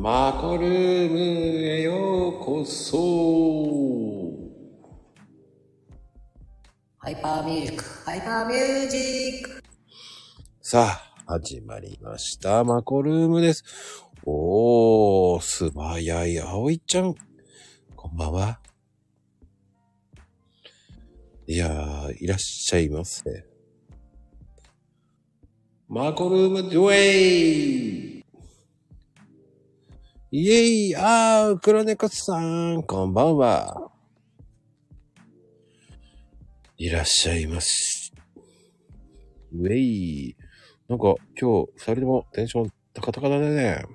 マコルームへようこそ。ハイパーミュージック、ハイパーミュージック。さあ、始まりました。マコルームです。おー、素早い葵ちゃん。こんばんは。いやー、いらっしゃいませ。マコルームドゥエイイェイあー、黒猫さん、こんばんは。いらっしゃいまし。ウェイ。なんか今日二人ともテンション高々だね。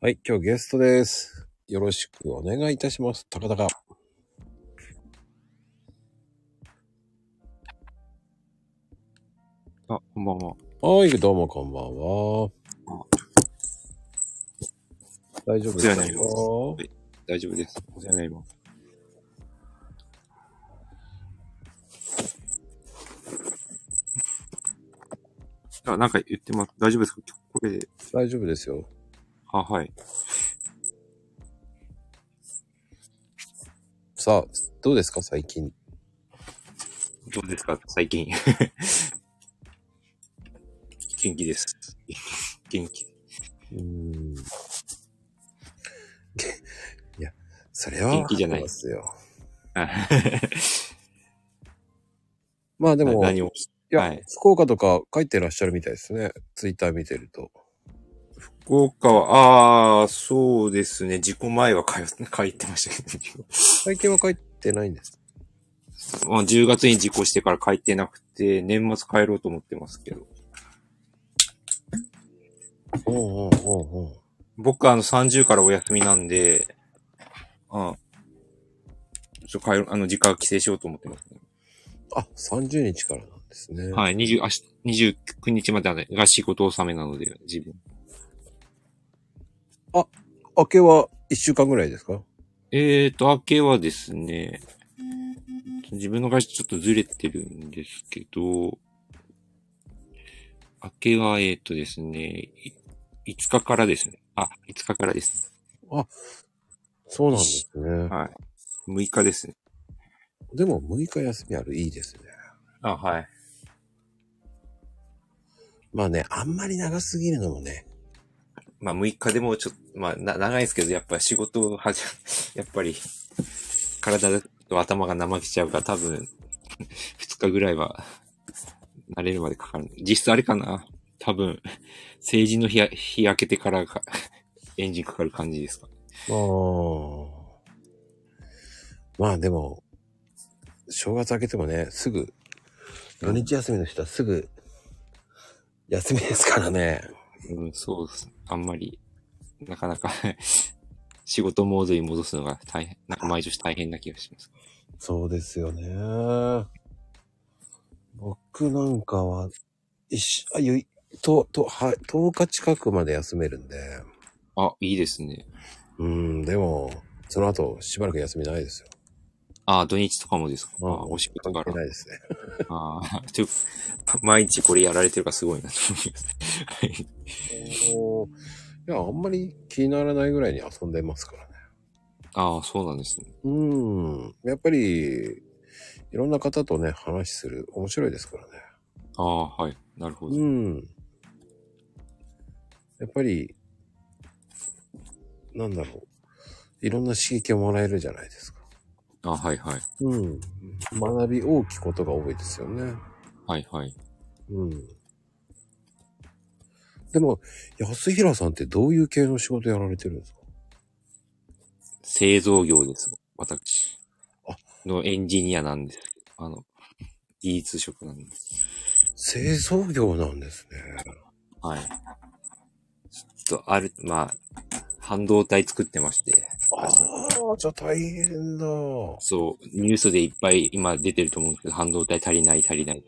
はい、今日ゲストです。よろしくお願いいたします。高々。あ、こんばんは。はい、どうもこんばんは。大丈夫ですかお世話になります大丈夫です。お世話になります。あ、なんか言ってます。大丈夫ですか？これで。大丈夫ですよ。あ、はい。さあ、どうですか？最近。どうですか？最近。元気です。元気。うーん。いや、それは。元気じゃないですよ。あ まあでも、何を。いや、はい福岡とか帰ってらっしゃるみたいですね。ツイッター見てると。福岡は、ああ、そうですね。事故前は帰帰ってましたけど。最近は帰ってないんです。まあ、10月に事故してから帰ってなくて、年末帰ろうと思ってますけど。おうおうおうおう僕あの30からお休みなんで、あちょ、帰る、あの、実家帰省しようと思ってます、ね。あ、30日からなんですね。はい、20、明日、29日までが仕事納めなので、自分。明けは1週間ぐらいですか？えーと、明けはですね、自分の会社ちょっとずれてるんですけど、明けは、えーとですね、い5日からですね。あ、5日からです。そうなんですね。はい。6日ですね。でも6日休みあるいいですね。あ、はい。まあね、あんまり長すぎるのもね。まあ6日でもちょっと、まあな長いですけど、やっぱ仕事をはじ、やっぱり、体と頭が怠けちゃうから多分、2日ぐらいは、慣れるまでかかる。実質あれかな多分、成人の日や、日明けてからが、エンジンかかる感じですか。あーまあでも、正月明けてもね、すぐ、土日休みの人はすぐ、休みですからね。うん、そうです。あんまり、なかなか、仕事モードに戻すのが大変、なんか毎年大変な気がします。そうですよね。僕なんかは、一しあ、ゆい、と、と、は、10日近くまで休めるんで。あ、いいですね。うん、でも、その後、しばらく休みないですよ。あ、土日とかもですか？うんあ、お仕事から。ないですね。ああ、ちょ、毎日これやられてるからすごいなと思います。はいいや、あんまり気にならないぐらいに遊んでますからね。ああ、そうなんですね。うん。やっぱり、いろんな方とね、話する。面白いですからね。ああ、はい。なるほど。うん。やっぱり、なんだろう。いろんな刺激をもらえるじゃないですか。あはいはい。うん。学び大きいことが多いですよね。はいはい。うん。でも、安平さんってどういう系の仕事やられてるんですか？製造業です。私。あのエンジニアなんです。あの、技術職なんです。製造業なんですね。はい。と、ある、まあ、半導体作ってまして。ああ、じゃあ大変だ。そう、ニュースでいっぱい今出てると思うんですけど、半導体足りない足りない。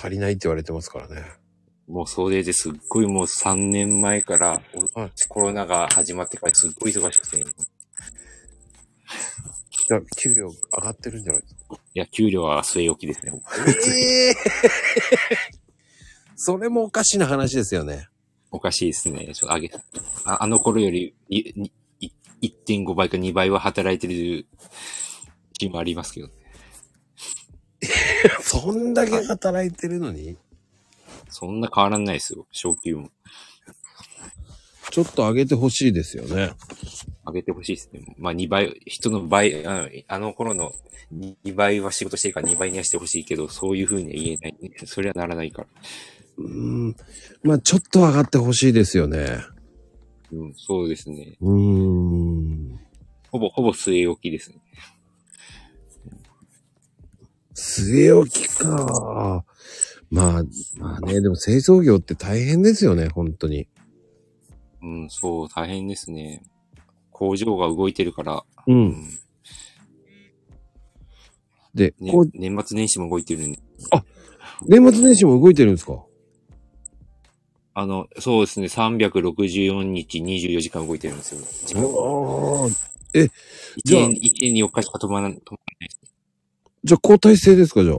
足りないって言われてますからね。もうそれですっごいもう3年前から、おはいコロナが始まってからすっごい忙しくて、いじゃあ、給料上がってるんじゃないですか？や、給料は据え置きですね。ええ それもおかしな話ですよね。おかしいですね。ちょっと上げ、ああの頃よりいいい1.5倍か2倍は働いてる日もありますけど。そんだけ働いてるのに？そんな変わらないですよ。昇給も。ちょっと上げてほしいですよね。上げてほしいですね。まあ2倍、人の倍、ああの頃の2倍は仕事してるから2倍にはしてほしいけど、そういう風には言えない。それはならないから。うーん。まあちょっと上がってほしいですよね。うん、そうですね。うーん。ほぼ、ほぼ据え置きですね。据え置きか。まあ、まあね、でも清掃業って大変ですよね、本当に。うん、そう、大変ですね。工場が動いてるから、う。うんんで、ね年末年始も動いてるんで。年末年始も動いてるんですか？あの、そうですね、364日24時間動いてるんですよ。時間ああ。一じゃあ年、一年に4日しか止まらない。止まらないですじゃあ交代制ですか、じゃあ。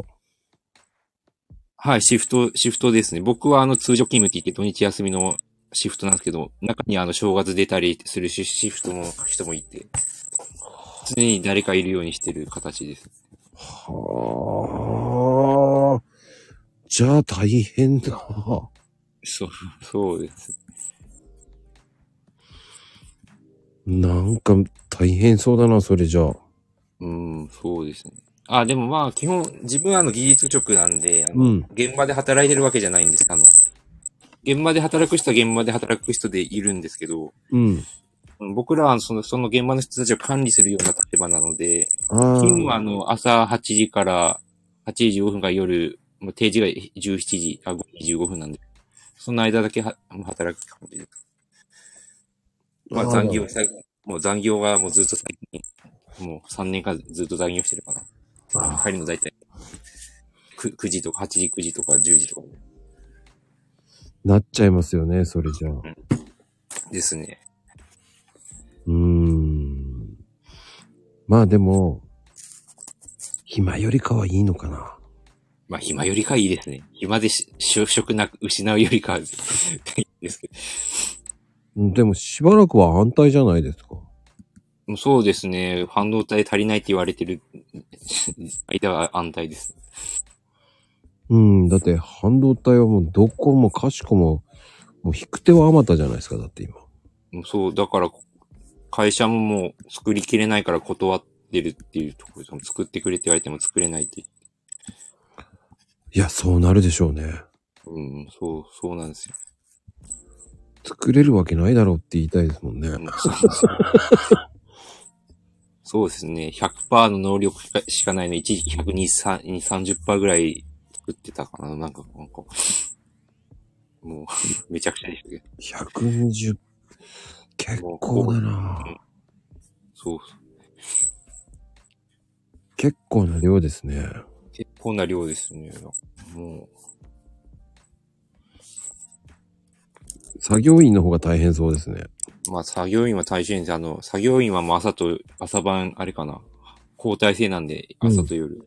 はい、シフト、シフトですね。僕はあの通常勤務って言って土日休みのシフトなんですけど、中にあの正月出たりするシシフトも人もいて、常に誰かいるようにしてる形です。はあ。じゃあ大変だ。そう、そうです。なんか大変そうだな、それじゃあ。うん、そうですね。あ、でもまあ、基本、自分はあの技術職なんで、あの、うん現場で働いてるわけじゃないんです。あの、現場で働く人は現場で働く人でいるんですけど、うん。うん僕らはその、その現場の人たちを管理するような立場なので。勤務はあの、朝8時から8時15分から夜、もう定時が17時、あ、5時15分なんで、その間だけは働く感じです。まあ残業さ、もう残業がもうずっと最近、もう3年間ずっと残業してるかな。あ帰るの大体9、9時とか8時、9時とか10時とかなっちゃいますよね、それじゃあ。ですね。うーん。まあでも、暇よりかはいいのかな。まあ暇よりかいいですね。暇でし就職なく失うよりかはいいですけど。うんでもしばらくは安泰じゃないですか。そうですね。半導体足りないって言われてる間は安泰です。うん。だって半導体はもうどこもかしこも、もう引く手はあまたじゃないですか、だって今。うんそう、だから、会社ももう作りきれないから断ってるっていうところで、作ってくれって言われても作れないって。いや、そうなるでしょうね。うん、そう、そうなんですよ。作れるわけないだろうって言いたいですもんね。うんそうそうですね。100%の能力しかしかないの、一時期120、30%ぐらい作ってたかな。なんか、なんか、もう、めちゃくちゃでしたけど。120、結構だなそう、結構な量ですね。結構な量ですね。も作業員の方が大変そうですね。う、まあ、作業員は大変です。あの、作業員はもう朝と、朝晩、あれかな。交代制なんで、朝と夜。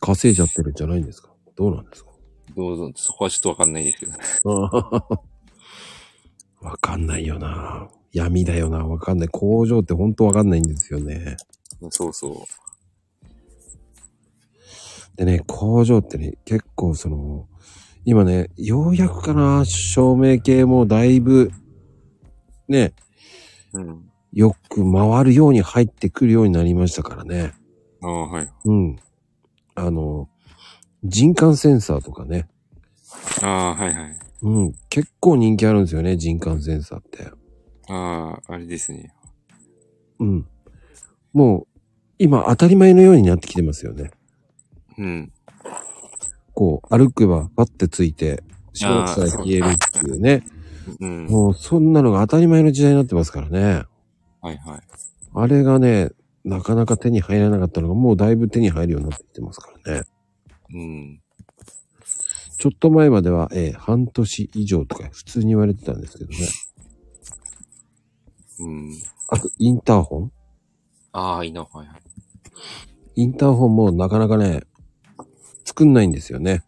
稼いじゃってるんじゃないんですか？どうなんですか？どうぞ、そこはちょっとわかんないですけど。わかんないよな闇だよなわかんない。工場ってほんとわかんないんですよね。そうそう。でね、工場ってね、結構その、今ね、ようやくかな、照明系もだいぶ、ね、うん。よく回るように入ってくるようになりましたからね。ああ、はい。うん。あの、人感センサーとかね。ああ、はいはい。うん。結構人気あるんですよね、人感センサーって。ああ、あれですね。うん。もう、今当たり前のようになってきてますよね。うん。こう、歩けばパッてついて、しばらくさえ消えるっていうね。うん。もう、そんなのが当たり前の時代になってますからね。はいはい。あれがね、なかなか手に入らなかったのが、もうだいぶ手に入るようになってきてますからね。うん。ちょっと前までは、えー半年以上とか普通に言われてたんですけどね。うん。あと、インターホン？ああ、いいな、はいはい。インターホンもなかなかね、作んないんですよね。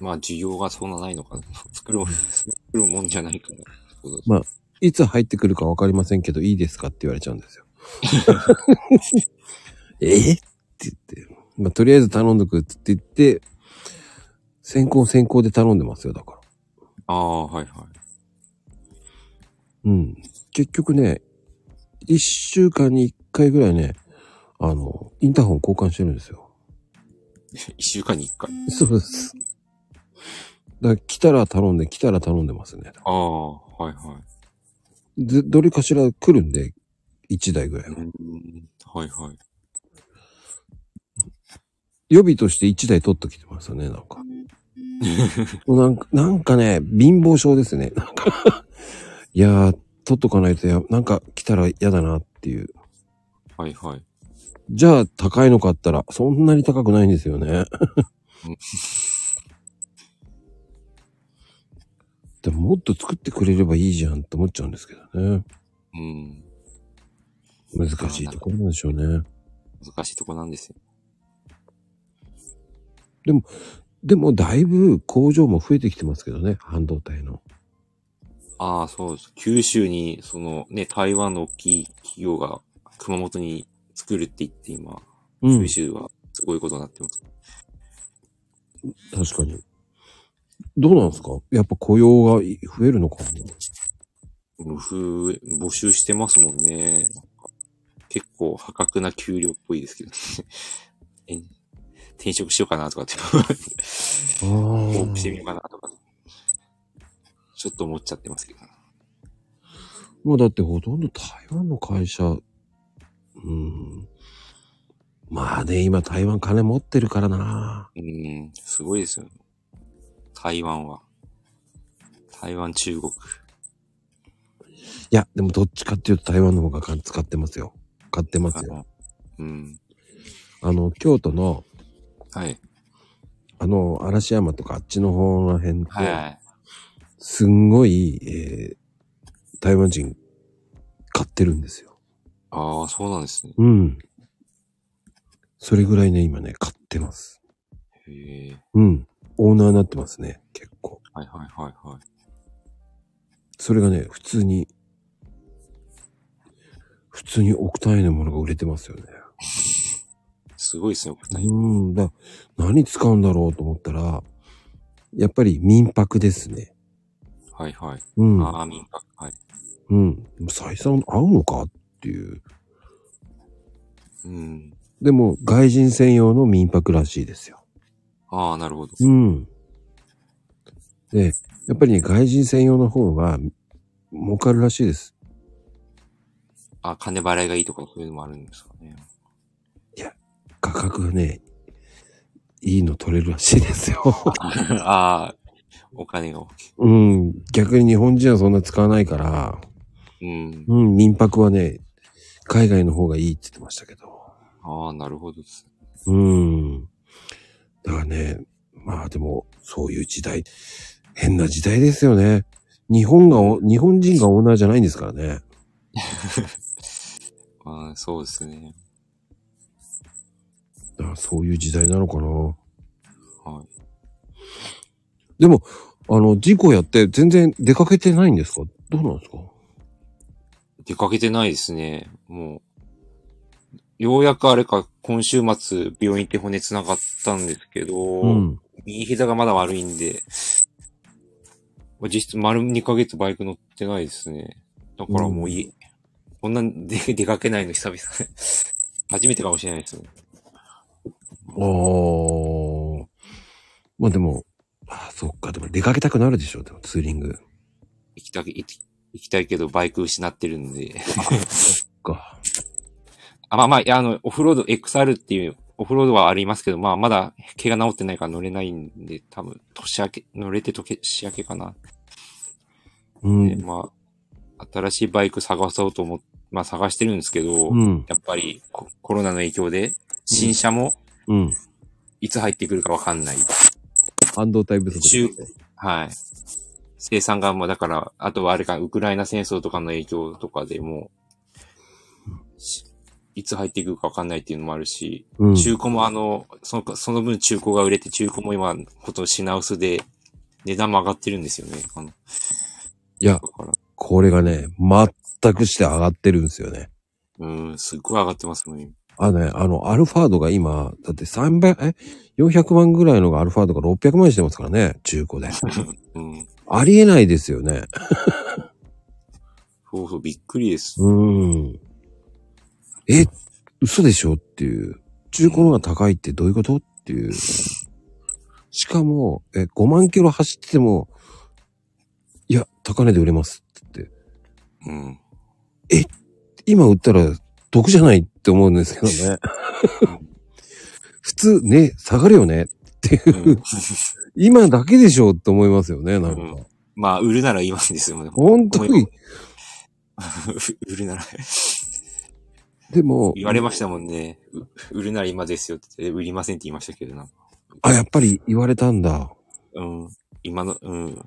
まあ、需要がそんなないのかな。作る、作るもんじゃないから。まあいつ入ってくるかわかりませんけど、いいですかって言われちゃうんですよ。え？って言って。まあ、とりあえず頼んどくって言って、先行先行で頼んでますよ、だから。ああ、はいはい。うん。結局ね、一週間に一回ぐらいね、あの、インターホン交換してるんですよ。一週間に一回。そうです。だから来たら頼んで、来たら頼んでますね。ああ、はいはい。で、どれかしら来るんで、一台ぐらいは。うん、はいはい。予備として一台取っときてますよね、なんか。なんか、なんかね、貧乏症ですね。なんかいやー、取っとかないとや、なんか来たら嫌だなっていう。はいはい。じゃあ、高いの買ったら、そんなに高くないんですよね。でも、もっと作ってくれればいいじゃんって思っちゃうんですけどね。うん。難しいところなんでしょうね。難しいとこなんですよ。でも、だいぶ工場も増えてきてますけどね、半導体の。ああ、そうです。九州に、そのね、台湾の大きい企業が熊本に作るって言って今、うん九。州はすごいことになってます。確かに。どうなんですか？やっぱ雇用が増えるのかな？ふ募集してますもんね。結構破格な給料っぽいですけどね。え転職しようかなとかって、あ応募してみようかなとか。ちょっと思っちゃってますけど。もうだってほとんど台湾の会社、うん。まあね、今台湾金持ってるからな。うん、すごいですよ。台湾は。台湾、中国。いや、でもどっちかっていうと台湾の方が使ってますよ。買ってますよ。うん。あの、京都の、はい。あの、嵐山とかあっちの方の辺って、はい。すんごい、えー、台湾人買ってるんですよ。ああ、そうなんですね。うん。それぐらいね、今ね、買ってます。へえ。うん。オーナーになってますね、結構。はいはいはいはい。それがね、普通に、普通に億単位のものが売れてますよね。すごいですね、お二人。うん。だ何使うんだろうと思ったら、やっぱり民泊ですね。はいはい。うん。ああ、民泊。はい。うん。採算合うのかっていう。うん。でも、外人専用の民泊らしいですよ。ああ、なるほど。うん。で、やっぱりね、外人専用の方が儲かるらしいです。あ、金払いがいいとかそういうのもあるんですかね。価格がね、いいの取れるらしいですよ。ああ、お金が大きい。うん。逆に日本人はそんな使わないから、うん。うん、民泊はね、海外の方がいいって言ってましたけど。ああ、なるほどです。うん。だからね、まあでも、そういう時代、変な時代ですよね。日本がお、日本人がオーナーじゃないんですからね。まあ、そうですね。だからそういう時代なのかな。はい。でも、あの、事故やって全然出かけてないんですか？どうなんですか？出かけてないですね。もう、ようやくあれか、今週末病院行って骨繋がったんですけど、うん。右膝がまだ悪いんで、まあ実質丸2ヶ月バイク乗ってないですね。だからもういい。こんなんで出かけないの久々。初めてかもしれないですね。あー。まあでも、ああ、そっか。でも出かけたくなるでしょ。でもツーリング。行きたい、行き行きたいけどバイク失ってるんで。か。あ、まあまあ、いや、あの、オフロード XR っていう、オフロードはありますけど、まあまだ怪我治ってないから乗れないんで、多分、年明け、乗れて年明けかな。うん。でまあ、新しいバイク探そうと思っまあ探してるんですけど、うん。やっぱりココロナの影響で、新車もうん。いつ入ってくるかわかんない。半導体不足。中はい。生産がもうだから、あとはあれか、ウクライナ戦争とかの影響とかでもいつ入ってくるかわかんないっていうのもあるし、うん。中古もあの、その、その分中古が売れて中古も今、ほとんど品薄で、値段も上がってるんですよね。あの、いやこれがね、全くして上がってるんですよね。うん、すっごい上がってますもんね。あのね、あの、アルファードが今、だって300、え ?400 万ぐらいのがアルファードが600万してますからね、中古で。うん。ありえないですよね。そうそう、びっくりです。うん。え、嘘でしょっていう。中古の方が高いってどういうことっていう。しかも、え、5万キロ走ってても、いや、高値で売れますって言って。うん。今売ったら得じゃないって思うんですけどね。普通ね、下がるよねっていう。うん今だけでしょって思いますよね、なんか。うんまあ、売るなら今ですよね。本当に。売るなら。でも、言われましたもんね。う売るなら今ですよって言って、売りませんって言いましたけどな。あ、やっぱり言われたんだ。うん。今の、うん。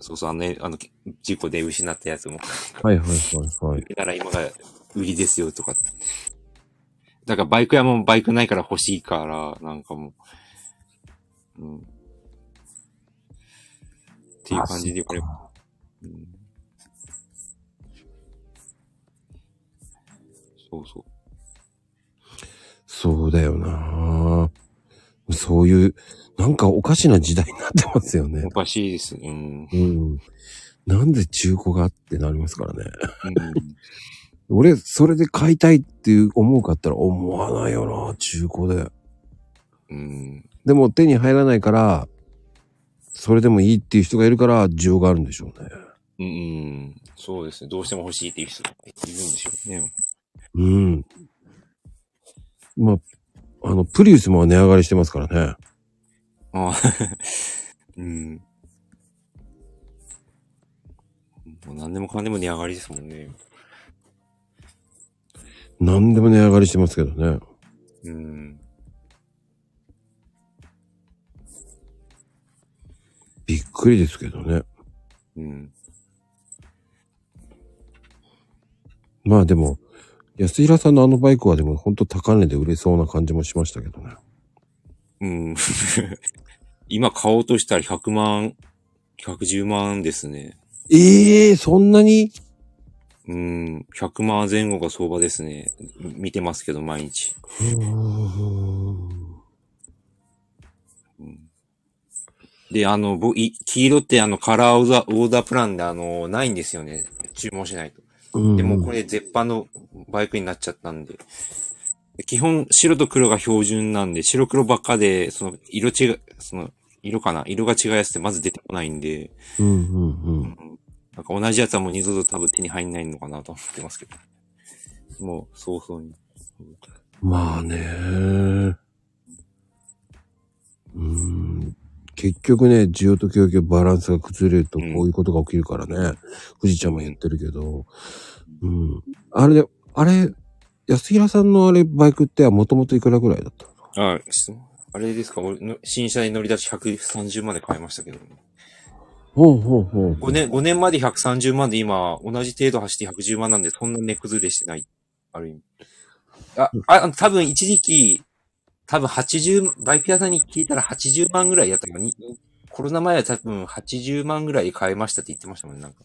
そうそう、あのね、あの、事故で失ったやつも。はいはいはいはい。なら今が売りですよとか。だからバイク屋もバイクないから欲しいから、なんかもう。うん。っていう感じで言われあうん。そうそう。そうだよなそういう、なんかおかしな時代になってますよねお。かしいです。うん。うん。なんで中古がってなりますからね。うん 俺、それで買いたいっていう思うかったら思わないよな中古で。うん。でも手に入らないから、それでもいいっていう人がいるから需要があるんでしょうね。うん、うん。そうですね。どうしても欲しいっていう人がいるんでしょうね。うん。まあ、あの、プリウスも値上がりしてますからね。ああ。うん。もう何でもかんでも値上がりですもんね。何でも値上がりしてますけどね。うん。びっくりですけどね。うん。まあでも、安平さんのあのバイクはでも本当高値で売れそうな感じもしましたけどね。うん。今買おうとしたら100万、110万ですね。ええー、そんなに？うん。100万前後が相場ですね。見てますけど、毎日。うーんで、あの、ぼい黄色ってあの、カラーオーダーオーダープランであの、ないんですよね。注文しないと。うんでもこれ絶版のバイクになっちゃったんで。基本白と黒が標準なんで、白黒ばっかで、その色違い、その色かな？色が違うやつってまず出てこないんで、うんうんうん。なんか同じやつはもう二度と多分手に入んないのかなと思ってますけど。もう早々に。まあね。うん。結局ね、需要と供給バランスが崩れるとこういうことが起きるからね。富士ちゃんも言ってるけど。うん。あれで、あれ、安平さんのあれバイクってもともといくらぐらいだったの？あ、あれですか？俺の新車に乗り出し130万で買いましたけど、ほうほうほう。5年、5年まで130万で今、同じ程度走って110万なんで、そんな値崩れしてない。ある意味。あ、あ、多分一時期、多分80、バイク屋さんに聞いたら80万ぐらいやったかに、コロナ前は多分80万ぐらいで買えましたって言ってましたもんね、なんか。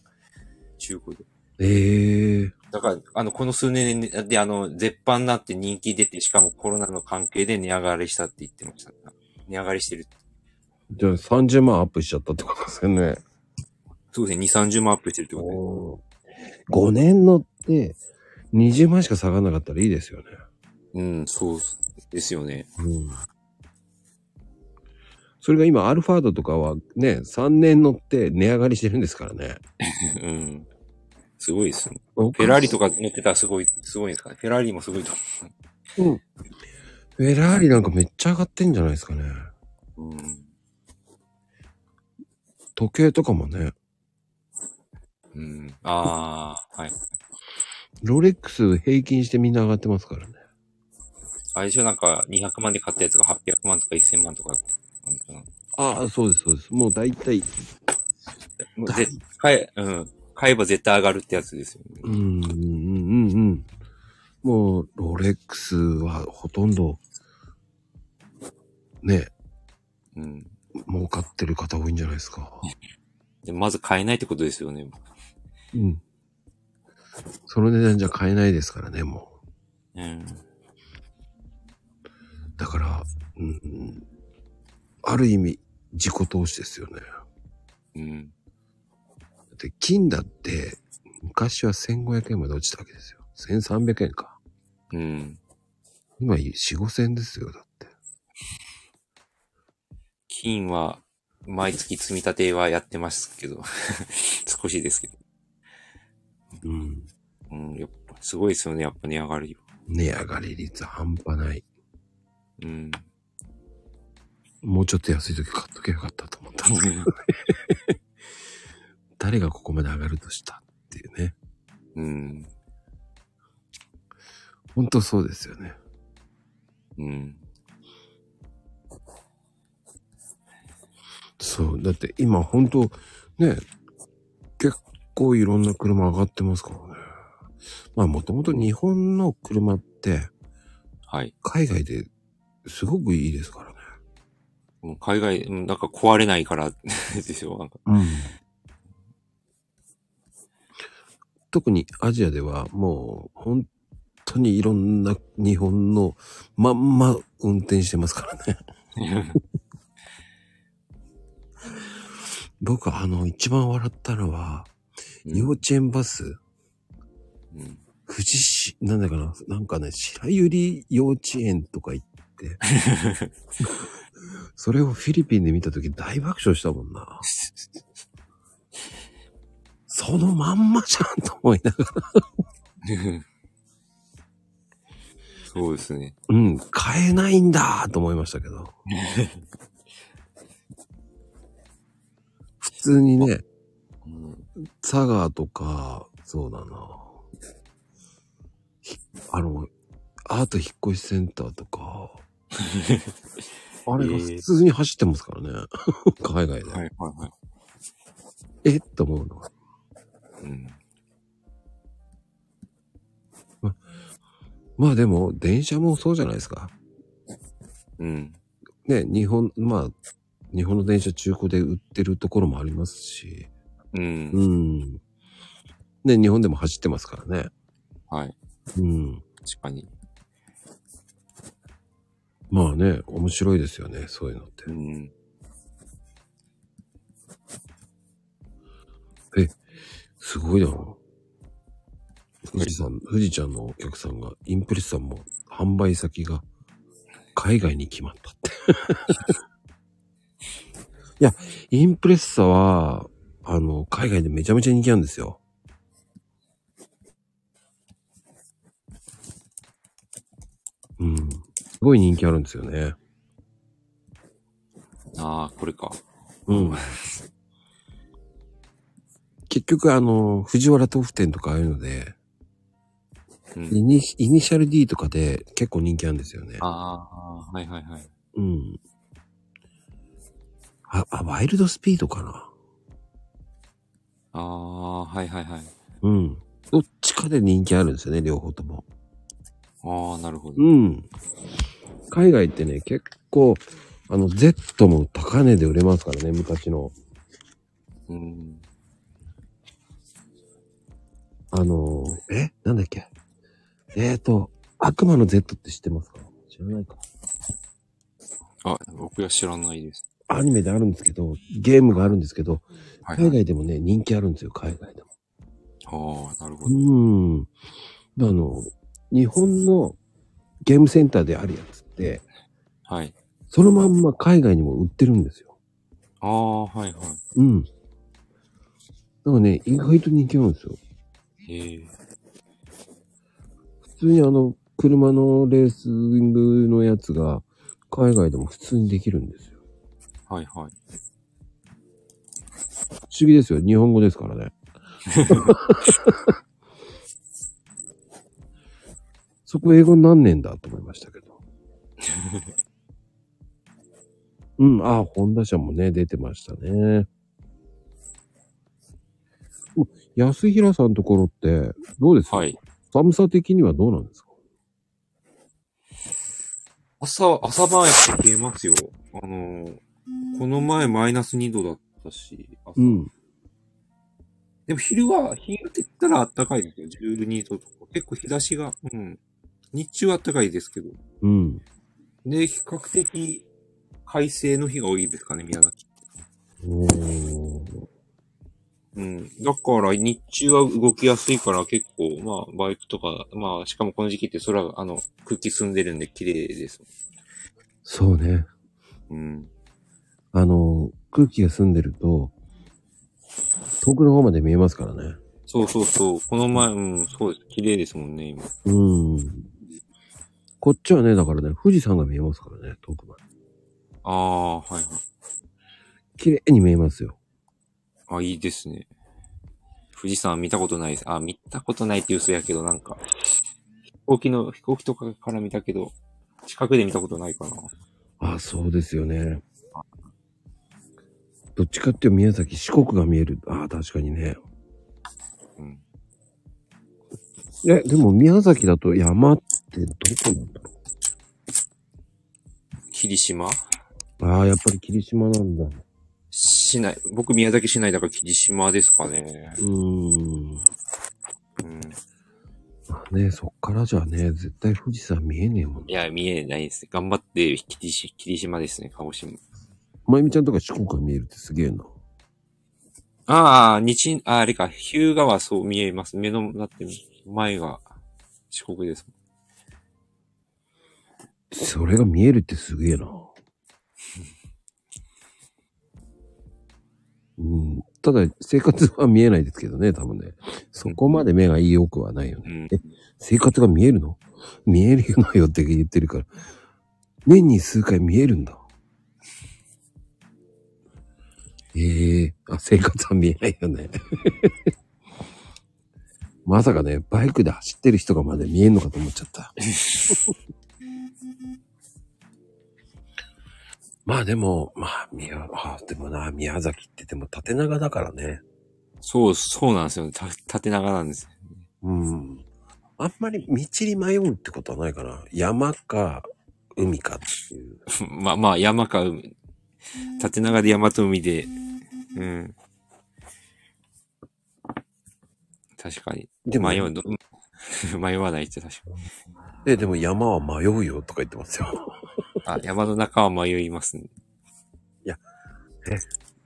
中古で。ええだから、あの、この数年で、あの、絶版になって人気出て、しかもコロナの関係で値上がりしたって言ってました。値上がりしてる。じゃあ30万アップしちゃったってことですよね。そうですね、2、30万アップしてるってことで。5年乗って20万しか下がらなかったらいいですよね。うん、そうですよね。うん。それが今、アルファードとかはね、3年乗って値上がりしてるんですからね。うん。すごいですね。フフェラーリとか乗ってたらすごい、すごいんですかね。フェラーリもすごいとうん。フェラーリなんかめっちゃ上がってんじゃないですかね。思う。うん。時計とかもね、うん。ああ、はい。ロレックス平均してみんな上がってますからね。あれでしょ、なんか200万で買ったやつが800万とか1000万とかなんかな。ああ、そうです、そうです。もう大体、もう絶買え、うん。買えば絶対上がるってやつですよね。うん、うん、うん、うん。もう、ロレックスはほとんど、ね、うん。儲かってる方多いんじゃないですか。でまず買えないってことですよね。うん。その値段じゃ買えないですからね、もうん。う。だから、うん、ある意味、自己投資ですよね。うん。で、金だって、昔は1500円まで落ちたわけですよ。1300円か。うん。今、4、5000円ですよ、だって。金は、毎月積み立てはやってますけど、少しですけど。うん。うん、やっぱ、すごいですよね、やっぱ値上がり。値上がり率半端ない。うん。もうちょっと安い時買っとけばよかったと思ったんですけど、誰がここまで上がるとしたっていうね。うん。本当そうですよね。うん。そう。だって今本当ね、結構いろんな車上がってますからね。まあもともと日本の車ってはい。海外ですごくいいですからね。もう海外、うんなんか壊れないから ですよ。なんかうん。特にアジアではもう本当にいろんな日本のまんま運転してますからね。僕あの一番笑ったのは幼稚園バス、うん。富士市、なんだかな、なんかね、白百合幼稚園とか行って、それをフィリピンで見たとき大爆笑したもんな。そのまんまじゃんと思いながら、そうですね。うん、買えないんだと思いましたけど。普通にね、うん。佐賀とか、そうだな。ひあの、アート引っ越しセンターとか、あれが普通に走ってますからね。海外で。はいはいはい。え？っと思うのは。うん。まあでも、電車もそうじゃないですか。うん。ね、日本、まあ、日本の電車中古で売ってるところもありますし。うん。うん。ね、日本でも走ってますからね。はい。うん。確かに。まあね、面白いですよね、そういうのってう。ん。すごいな。富士山、富士ちゃんのお客さんが、インプレッサも販売先が海外に決まったって。いや、インプレッサは、あの、海外でめちゃめちゃ人気なんですよ。うん。すごい人気あるんですよね。ああ、これか。うん。結局、あの、藤原豆腐店とかああいうので、うん。イニイニシャル D とかで結構人気あるんですよね。ああ、はいはいはい。うん。あ、あ、ワイルドスピードかな？ああ、はいはいはい。うん。どっちかで人気あるんですよね、両方とも。ああ、なるほど。うん。海外ってね、結構、あの、Z も高値で売れますからね、昔の。うん。あの、え？なんだっけ？えーと、悪魔の Z って知ってますか？知らないか。あ、僕は知らないです。アニメであるんですけど、ゲームがあるんですけど、はい、海外でもね、人気あるんですよ、海外でも。ああ、なるほうど。ん。あの、日本のゲームセンターであるやつって、はい。そのまんま海外にも売ってるんですよ。ああ、はいはうん。だからね、意外と人気なんですよ。い。へえ。普通にあの、車のレースングのやつが、海外でも普通にできるんですよ。はいはい。不思議ですよ。日本語ですからね。そこ英語になんねえんだと思いましたけど。うん、ああ、ホンダ車もね、出てましたね。お安平さんのところって、どうです？か、はい。寒さ的にはどうなんですか？朝、朝晩やっぱ冷えますよ。あのーこの前マイナス2度だったし、朝うん。でも昼は、昼って言ったら暖かいですよ。12度とか。結構日差しが、うん。日中は暖かいですけど。うん。で、比較的、快晴の日が多いですかね、宮崎。おーうん。だから、日中は動きやすいから結構、まあ、バイクとか、まあ、しかもこの時期って空が、あの、空気澄んでるんで綺麗です。そうね。うん。あの、空気が澄んでると、遠くの方まで見えますからね。そうそうそう。この前、うん、そうです。綺麗ですもんね、今。うん。こっちはね、だからね、富士山が見えますからね、遠くまで。ああ、はいはい。綺麗に見えますよ。あ、いいですね。富士山見たことないです。あ、見たことないって嘘やけど、なんか、飛行機の、飛行機とかから見たけど、近くで見たことないかな。あ、そうですよね。どっちかっていうと宮崎、四国が見える。あ確かにね。え、でも宮崎だと山ってどこなんだろ霧島？うああ、やっぱり霧島なんだ。市内、僕宮崎市内だから霧島ですかね。うーん。うん。まあね、そっからじゃあね、絶対富士山見えねえもんい。や、見えないです。頑張って霧島霧島ですね、鹿児島。まゆみちゃんとか四国が見えるってすげえな。ああ、日、ああれか、日向川そう見えます。目の、だって、前が四国ですそれが見えるってすげえな。うん。ただ、生活は見えないですけどね、多分ね。そこまで目がいいよくはないよ。ね。うん。生活が見えるの？見えるよなよって言ってるから。年に数回見えるんだ。ええあ、生活は見えないよね。まさかね、バイクで走ってる人がまで見えんのかと思っちゃった。まあでも、まあ、宮、あでもな、宮崎ってでも縦長だからね。そう、そうなんですよ。た縦長なんです。うん。あんまり道に迷うってことはないかな。山か、海かっていう。まあまあ、山か海。縦長で山と海で、うん。確かに。でも迷うの、迷わないって確かに。え、でも山は迷うよとか言ってますよ。あ、山の中は迷いますね。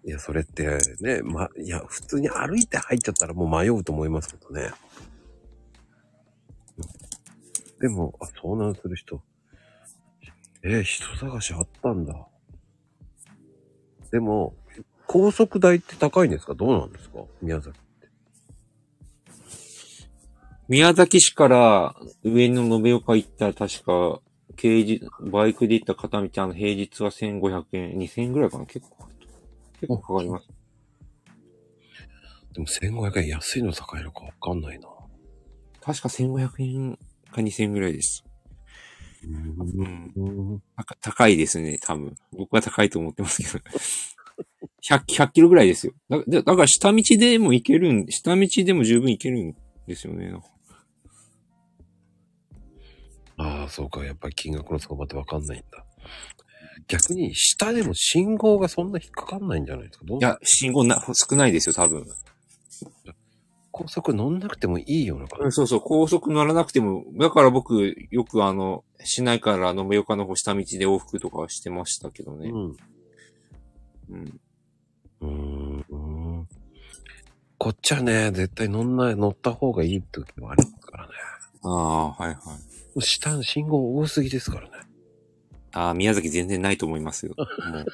いや、それってね、ま、いや、普通に歩いて入っちゃったらもう迷うと思いますけどね。でも、あ、遭難する人。えー人探しあったんだ。でも、高速代って高いんですか？どうなんですか？宮崎。宮崎市から上の延岡行ったら確か、軽自、バイクで行った片道、あの、平日は1500円、2000円ぐらいかな？結構かかる、結構かかります。でも1500円安いの高いのかわかんないな。確か1500円か2000円ぐらいです。うん。うん高高いですね、多分。僕は高いと思ってますけど。100、100キロぐらいですよ。だだだから下道でも行けるん、下道でも十分行けるんですよね。ああ、そうか。やっぱり金額の相場ってわかんないんだ。逆に、下でも信号がそんな引っかかんないんじゃないですか？どういや、信号な、少ないですよ、多分。高速乗んなくてもいいような感うんそうそう、高速乗らなくても、だから僕、よくあの、市内から延岡の方下道で往復とかしてましたけどじ。ね。うん。うん。うーん。うんこっちはね、絶対乗んない、乗った方がいい時もありますからね。ああ、はいはい。下の信号多すぎですからね。ああ、宮崎全然ないと思いますよ。もう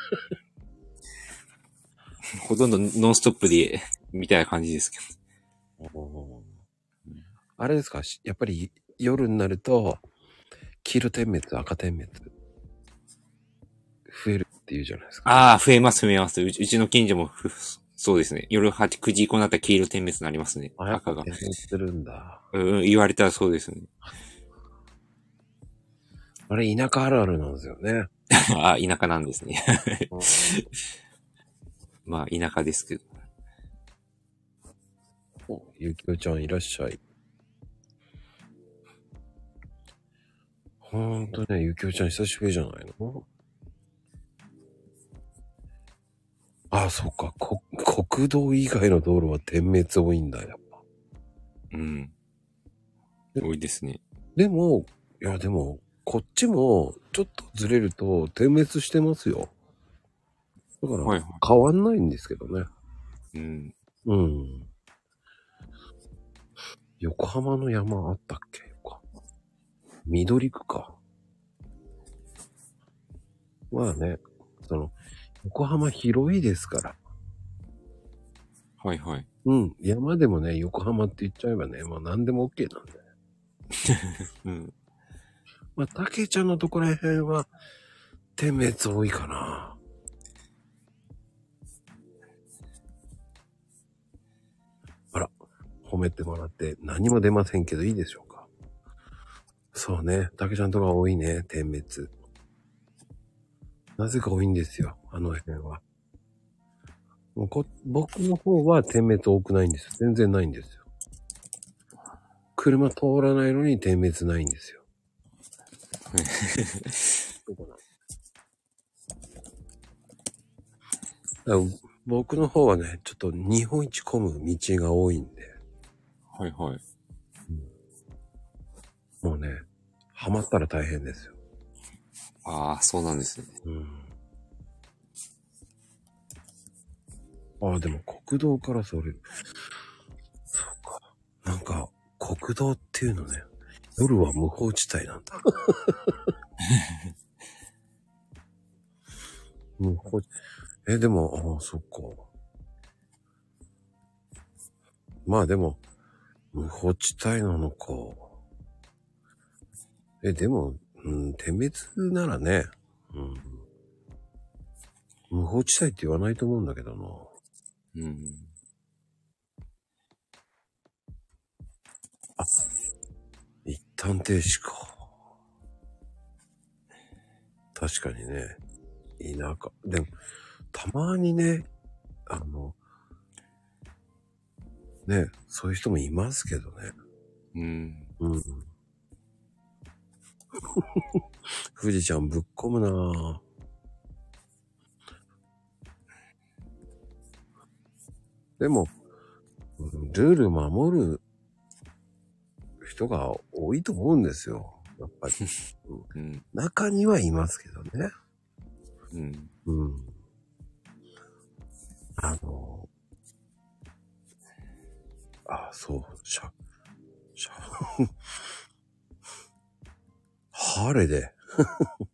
ほとんどノンストップで、みたいな感じですけあれですか？しやっぱり夜になると、黄色点滅、赤点滅、増えるっていうじゃないですど。か。ああ、増えます、増えます。うちの近所もふ、そうですね。夜8、9時以降になったら黄色点滅になりますね。赤が点。滅するんだ。うん、言われたらそうですね。あれ、田舎あるあるなんですよね。あ、田舎なんですね。まあ、田舎ですけど。おゆきおちゃんいらっしゃい。ほんとね、ゆきおちゃん久しぶりじゃないの？あ、そっか、こ、国道以外の道路は点滅多いんだ、やっぱ。うん。多いですね。でも、いや、でも、こっちも、ちょっとずれると点滅してますよ。だから、はいはい変わんないんですけどね。うん。うん。横浜の山あったっけ？か。緑区か。まあね、その、横浜広いですから。はいはい。うん。山でもね、横浜って言っちゃえばね、まあ何でも OK なんで。うん。まあ、たけちゃんのところら辺は、点滅多いかな。あら、褒めてもらって何も出ませんけどいいでしょうか。そうね、たけちゃんとか多いね、点滅。なぜか多いんですよ、あの辺は。もうこ僕の方は点滅多くないんですよ。全然ないんですよ。車通らないのに点滅ないんですよ。どこ僕の方はね、ちょっと日本一混む道が多いんで、はいはい。もうね、ハマったら大変ですよ。ああ、そうなんですね。うん。ああ、でも国道からそれ、そうか。なんか、国道っていうのね、夜は無法地帯なんだ。無法地え、でも、ああ、そっか。まあでも、無法地帯なのか。え、でも、うん、点滅ならね、うん。無法地帯って言わないと思うんだけどな。うん。一旦停止か。確かにね、田舎。でも、たまにね、あの、ね、そういう人もいますけどね。うん。うん。富士ちゃんぶっ込むなぁ。でも、うんルール守る人が多いと思うんですよ。やっぱり。うん。中にはいますけどね。うん。うん。あの、あ、そう、シャ、シャ、ハーレーで。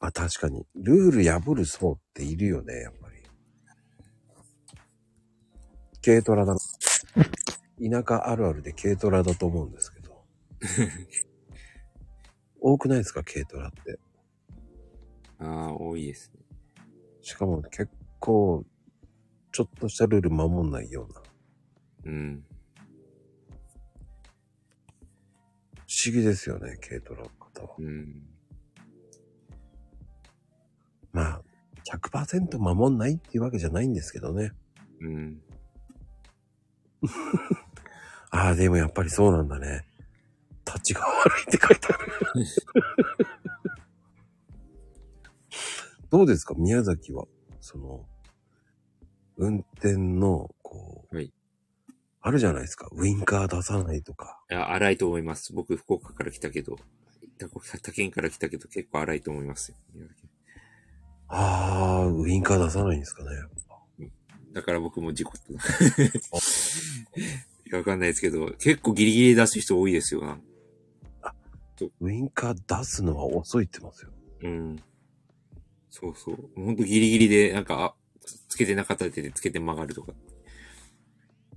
あ、確かに。ルール破る層っているよね、やっぱり。軽トラだな。田舎あるあるで軽トラだと思うんですけど。多くないですか、軽トラって？ああ、多いですね。しかも結構、ちょっとしたルール守んないような。うん。不思議ですよね、軽トラの方は。うん。まあ、100%守んないっていうわけじゃないんですけどね。うん。ああ、でもやっぱりそうなんだね。立ちが悪いって書いてある。どうですか？宮崎は、その、運転の、こう、はいあるじゃないですか。ウインカー出さないとか。いや、荒いと思います。僕、福岡から来たけど、他他県から来たけど結構荒いと思いますよ。ああ、ウインカー出さないんですかね。だから僕も事故った。わかんないですけど、結構ギリギリで出す人多いですよな。ウインカー出すのは遅いってますよ。うん。そうそう。ほんとギリギリで、なんか、あ、つつけてなかったでつけて曲がるとか。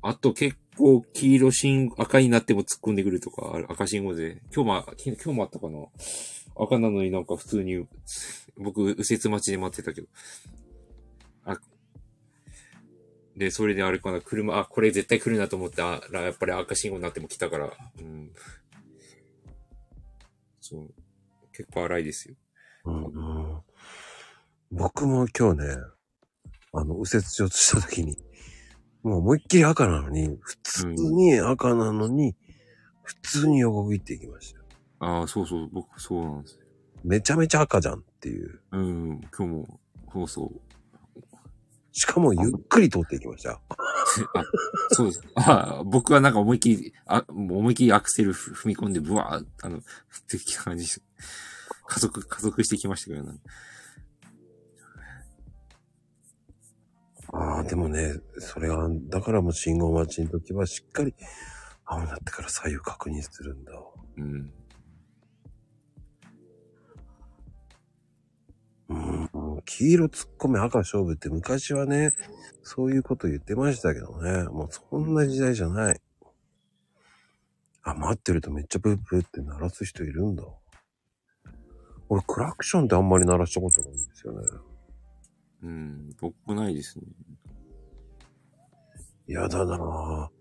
あと結構黄色信、赤になっても突っ込んでくるとか、ある赤信号で。今日も、き今日もあったかな赤なのになんか普通に、僕、右折待ちで待ってたけど。あ、で、それであれかな、車、あ、これ絶対来るなと思ったら、やっぱり赤信号になっても来たから、うん。そう。結構荒いですよ。うんうん、僕も今日ね、あの、右折しようとした時に、もう思いっきり赤なのに、普通に赤なのに、普通に横切っていきましたよ。ああ、そうそう、僕、そうなんですよ。めちゃめちゃ赤じゃんっていう。うん、今日も、そうそう。しかもゆっくり通っていきました。あ、そうです。あ僕はなんか思いっきり、あ、思いっきりアクセルふ踏み込んで、ブワーッ、あの、ってきた感じです。加速、加速してきましたけどね。ああ、でもね、それは、だからもう信号待ちの時はしっかり青になってから左右確認するんだ。うん。うん、黄色突っ込め赤勝負って昔はね、そういうこと言ってましたけどね。もうそんな時代じゃない。あ、待ってるとめっちゃブーブーって鳴らす人いるんだ。俺クラクションってあんまり鳴らしたことないんですよね。うん、僕もないですね。やだなぁ。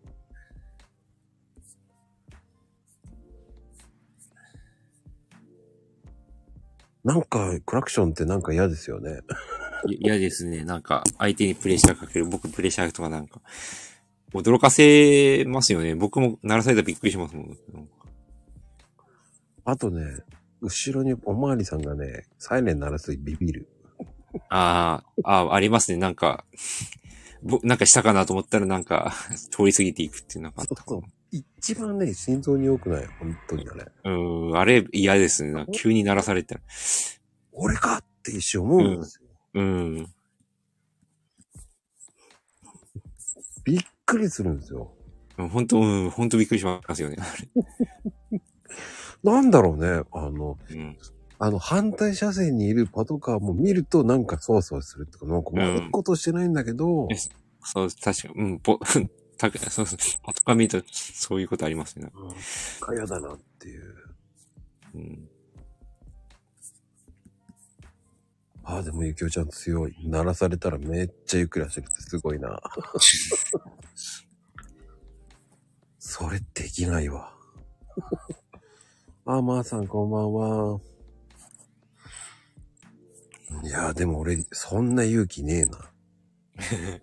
なんか、クラクションってなんか嫌ですよね。い嫌ですね。なんか、相手にプレッシャーかける。僕プレッシャーとかなんか、驚かせますよね。僕も鳴らされたらびっくりしますもん。あとね、後ろにおまわりさんがね、サイレン鳴らすとビビる。あーあー、ありますね。なんか、ぼなんかしたかなと思ったらなんか、通り過ぎていくっていうのがあったかそう一番ね、心臓に良くない。本当にあれ。うーん、あれ嫌ですね。なんか急に鳴らされたら。俺かって一瞬思うんですよ。うん。びっくりするんですよ。本当うん、本当びっくりしますよね。なんだろうね。あの、うん。あの、反対車線にいるパトカーも見るとなんかそわそわするっていうか、なんか悪いことしてないんだけど、えそう、確かうん、ぽ、た そうそう、パトカー見るとそういうことありますね。うん、かやだなっていう。うん。ああ、でもゆきおちゃん強い。鳴らされたらめっちゃゆっくり走るってすごいな。それできないわ。あ、まー、さんこんばんは。いやーでも俺、そんな勇気ねえな。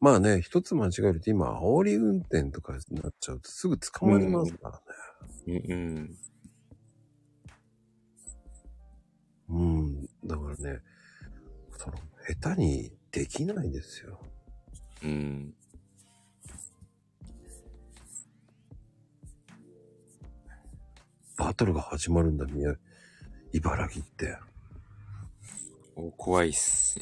まあね、一つ間違えると今、煽り運転とかになっちゃうとすぐ捕まりますからね。うん、うん。うん。だからね、その、下手にできないですよ。うん。バトルが始まるんだ、宮、茨城って。お怖いっす。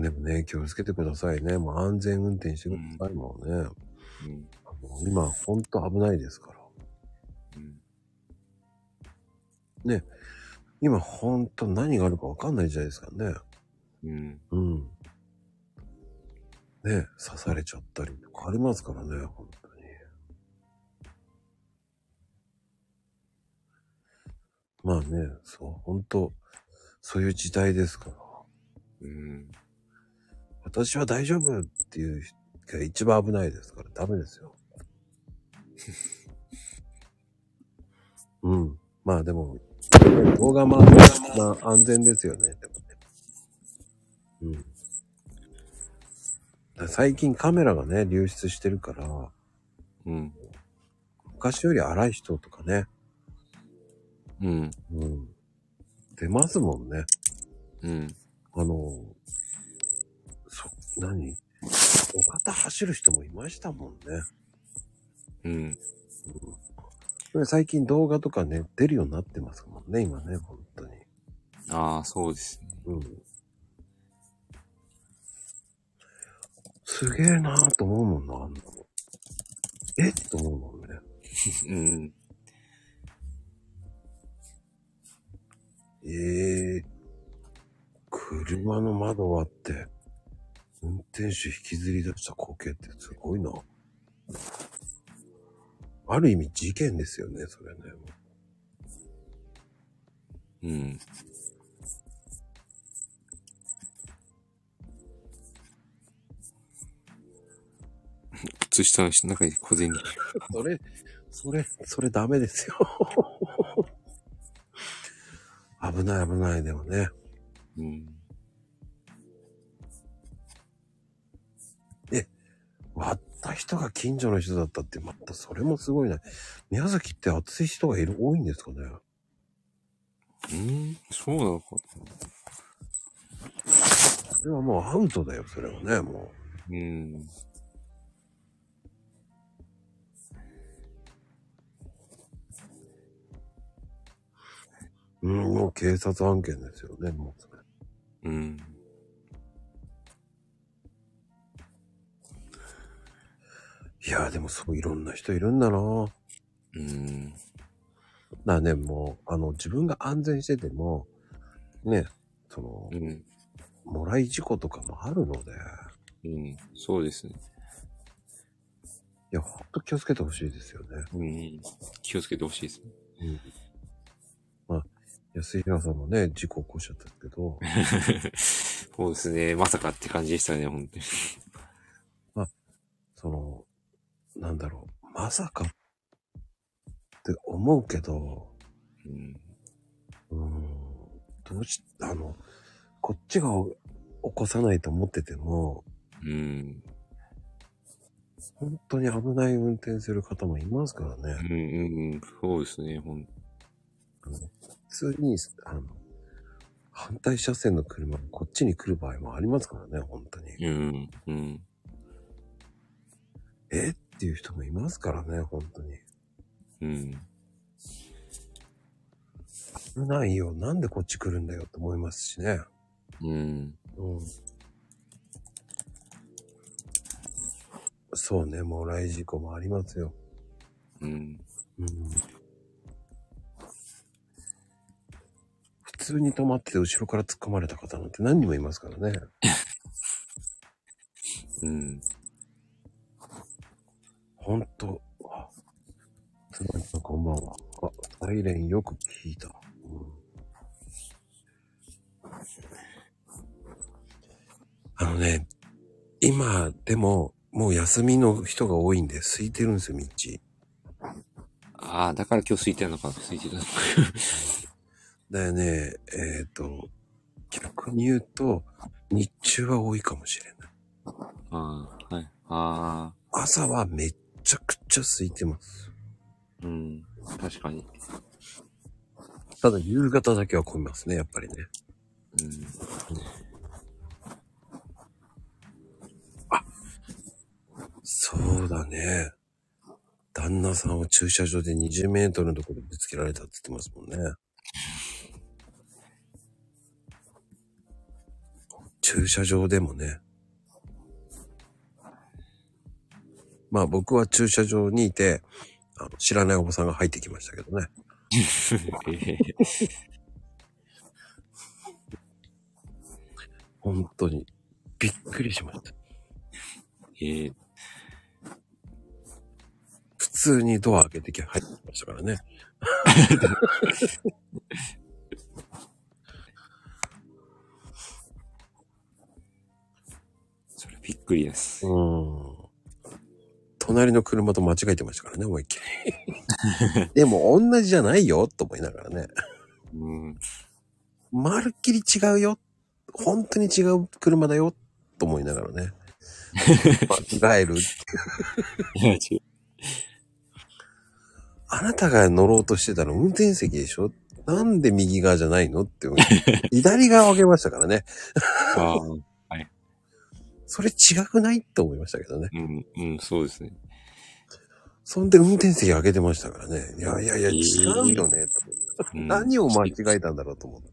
でもね、気をつけてくださいね。もう安全運転してくださいもんね。うん。あの今、ほんと危ないですから。うん。今、ほんと何があるかわかんない時代ですからね。うん。うん。ね、刺されちゃったりとかありますからね、本当に。まあね、そう、本当そういう時代ですから。うん。私は大丈夫っていう人が一番危ないですから、ダメですよ。うん。まあでも、動画もまあ安全ですよね、でもね。うん。最近カメラがね、流出してるから、うん。昔より荒い人とかね、うん。うん。出ますもんね。うん。あの、そ、何？お方走る人もいましたもんね。うん。で最近動画とかね、出るようになってますもんね、今ね、本当に。ああ、そうですね。うん。すげえなぁと思うもんな、あんなの。え？っと思うもんね。うん。ええ車の窓割って、運転手引きずり出した光景ってすごいな。ある意味事件ですよね、それね。うん。靴下の中に小銭。それ、それ、それダメですよ。危ない危ない、でもね。うん。割った人が近所の人だったって、またそれもすごいな。宮崎って熱い人がいる、多いんですかね。うん、そうなのか。それはもうアウトだよ、それはね、もうん。う。うん、もう警察案件ですよね、もうそれ。うん。いやーでもそういろんな人いるんだなうん。だからね、もう、あの、自分が安全してても、ね、そのう、ん。もらい事故とかもあるので、うん。そうですね。いや、ほんと気をつけてほしいですよね。うん。気をつけてほしいですね。まあ、安平さんもね、事故起こしちゃったけど、そうですね。まさかって感じでしたね、本当に。その、なんだろう、まさかって思うけど、うん。うーん、どうし、あの、こっちが起こさないと思ってても、うん。本当に危ない運転する方もいますからうんね。うんうん。そうですね、ほん。あの普通に、あの、反対車線の車がこっちに来る場合もありますからね、本当に。うん。うん。え？っていう人もいますからね、本当に。うん。危ないよ。なんでこっち来るんだよって思いますしね。うん。うん。そうね、もらい事故もありますよ。うん。うん。普通に止まってて後ろから突っ込まれた方なんて何人もいますからね。うん。ほんと。あ、つまりさんこんばんは。あ、サイレンよく聞いた。うん、あのね、今でももう休みの人が多いんで空いてるんですよ、道。ああ、だから今日空いてるのかな空いてたのか。だよね、えっ、と、逆に言うと、日中は多いかもしれない。ああ、はい。ああ、朝はめっちゃくちゃ空いてます。うん。確かに。ただ夕方だけは混みますね、やっぱりね。うん。そうだね。旦那さんは駐車場で20メートルのところでぶつけられたって言ってますもんね。駐車場でもね。まあ僕は駐車場にいて、あの知らないおばさんが入ってきましたけどね。本当に。びっくりしました。ええ普通にドア開けてき入ってきましたからね。それびっくりです。うん。隣の車と間違えてましたからね、思いっきり。でも同じじゃないよ、と思いながらね。うん。まるっきり違うよ。本当に違う車だよ、と思いながらね。間違える。いや、違う。あなたが乗ろうとしてたの運転席でしょ？なんで右側じゃないの？って思い。左側を上げましたからね。ああ、それ違くないって思いましたけどね。うん、うん、そうですね。そんで運転席上げてましたからね。いやいやいや、え違ーうよね、と思ってうん何を間違えたんだろうと思って。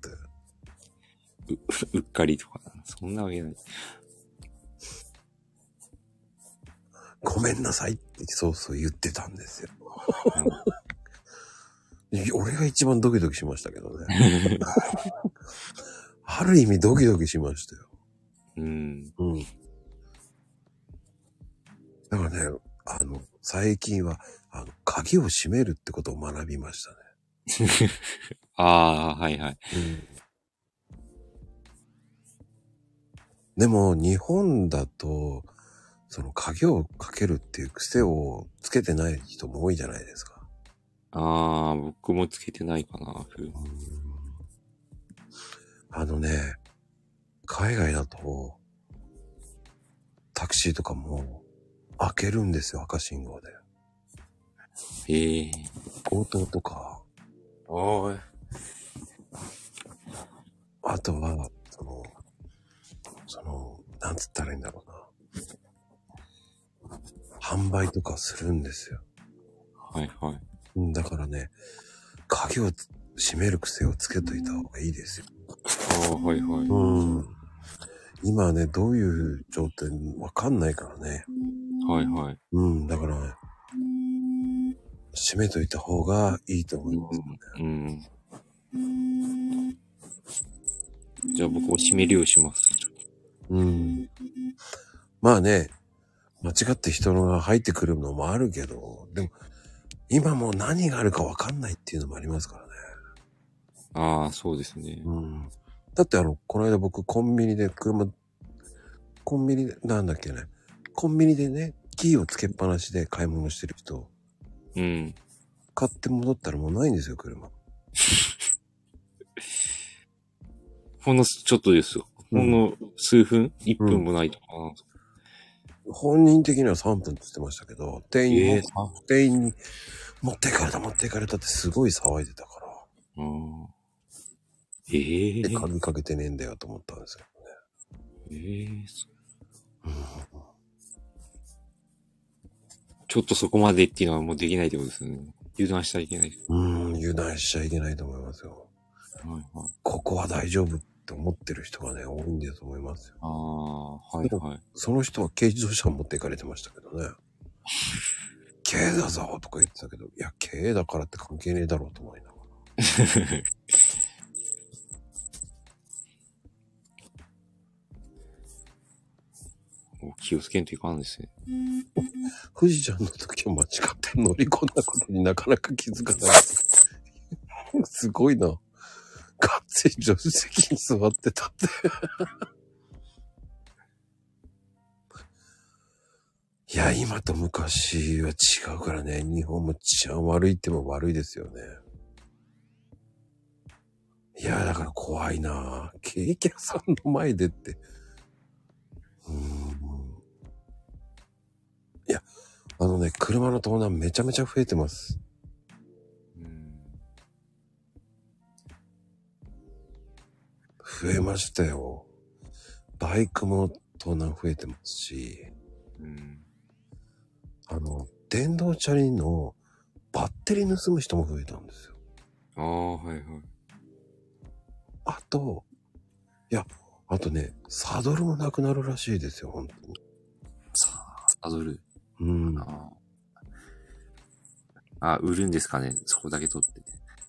うっかりとか、そんなわけない。ごめんなさいってそうそう言ってたんですよ。俺が一番ドキドキしましたけどね。ある意味ドキドキしましたよ。うん。うん。だからね、あの、最近は、あの、鍵を閉めるってことを学びましたね。ああ、はいはい。うん。でも、日本だと、その鍵をかけるっていう癖をつけてない人も多いじゃないですか。ああ、僕もつけてないかな。ふあのね、海外だと、タクシーとかも、けるんですよ、赤信号で。ええ強盗とか、おーい。あとは、その、その、なんつったらいいんだろうな。販売とかするんですよ。はいはい。うんだからね、鍵をつ閉める癖をつけといた方がいいですよ。ああ、はいはい。うん。今ね、どういう状態わかんないからね。はいはい。うん、だから、ね、閉めといた方がいいと思います。うん。じゃあ僕も閉めるようにします。うん。まあね、間違って人のが入ってくるのもあるけど、でも、今もう何があるかわかんないっていうのもありますからね。ああ、そうですね。うん。だってあの、この間僕コンビニで車、コンビニで、なんだっけね。コンビニでね、キーをつけっぱなしで買い物してる人、うん。買って戻ったらもうないんですよ、車。ほんのちょっとですよ。ほんの数分、1分もないとかな。本人的には3分って言ってましたけど、店員も、ええあ店員に、持っていかれた持っていかれたってすごい騒いでたから、うんええで、鍵かけてねえんだよと思ったんですけどね。ええそちょっとそこまでっていうのはもうできないってことですね。油断しちゃいけない。うん、油断しちゃいけないと思いますよ。はいはい。ここは大丈夫って思ってる人がね、多いんだと思いますよ。ああ、はいはい。その人は軽自動車を持っていかれてましたけどね。軽だぞとか言ってたけど、いや、軽だからって関係ねえだろうと思いながら。気をつけんといかんですね。富士ちゃんの時は間違って乗り込んだことになかなか気づかない。すごいな。がっつり助手席に座ってたって。いや、今と昔は違うからね。日本も治安悪いっても悪いですよね。いや、だから怖いな。ケーキ屋さんの前でって。うーん。あのね、車の盗難めちゃめちゃ増えてます。うん。増えましたよ。バイクも盗難増えてますし、うん。あの、電動チャリのバッテリー盗む人も増えたんですよ。ああ、はいはい。あと、いや、あとね、サドルもなくなるらしいですよ、本当に。サドル。うん。あ売るんですかね？そこだけ取って。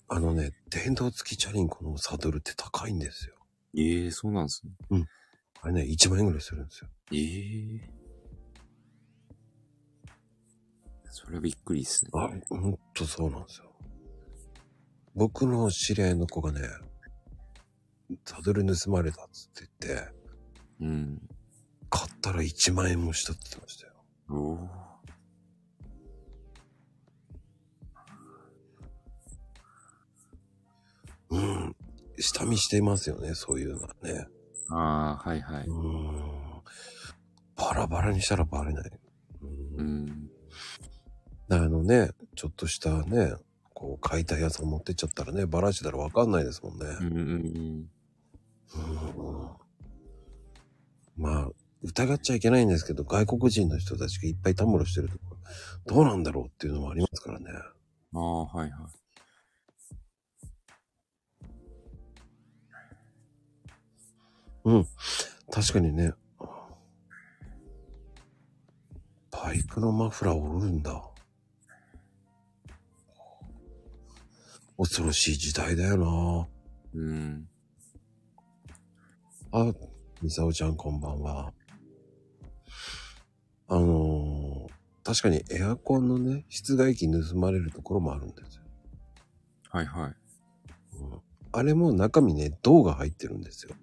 あのね、電動付きチャリンコのサドルって高いんですよ。ええそうなんですね。あれね、1万円ぐらいするんですよ。ええそれはびっくりですね。あ、ほんとそうなんですよ。僕の知り合いの子がね、サドル盗まれたっつって言って、うん。買ったら1万円もしたって言ってましたよ。おお。うん。下見していますよね、そういうのはね。ああ、はいはい。うん。バラバラにしたらバレない。う。うんん。あのね、ちょっとしたね、こう、買いたいやつを持ってっちゃったらね、バラしたらわかんないですもんね。うんうんうん。うんまあ、疑っちゃいけないんですけど、外国人の人たちがいっぱいたむろしてるところ、どうなんだろうっていうのもありますからね。ああ、はいはい。うん。確かにね。バイクのマフラー折るんだ。恐ろしい時代だようん。なあ、ミサオちゃんこんばんは。あのー確かにエアコンのね、室外機盗まれるところもあるんですよ。はいはい。うん、あれも中身ね、銅が入ってるんですよ。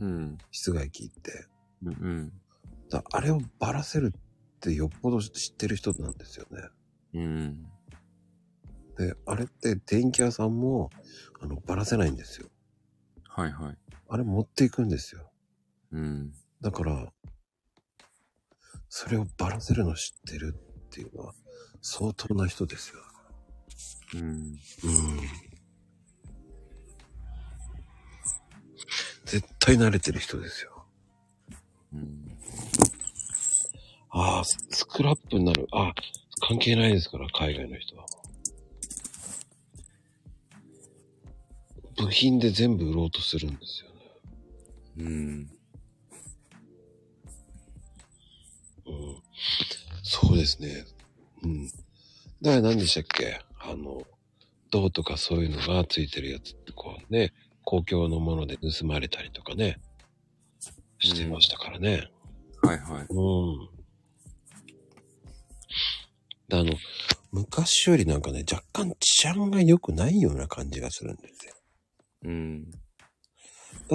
うん。室外機って。うんうん。だあれをばらせるってよっぽど知ってる人なんですよね。うん。で、あれって電気屋さんも、あの、ばらせないんですよ。はいはい。あれ持っていくんですよ。うん。だから、それをばらせるの知ってるっていうのは相当な人ですよ。うん。うん。絶対慣れてる人ですよ。うん。ああ、ススクラップになる。あ関係ないですから、海外の人は。部品で全部売ろうとするんですよね。うん。うん。そうですね。うん。だから何でしたっけ？あの、銅とかそういうのがついてるやつってこうね、公共のもので盗まれたりとかね、してましたからね。はいはい。うん。であの、昔よりなんかね、若干治安が良くないような感じがするんですよ。うん。だ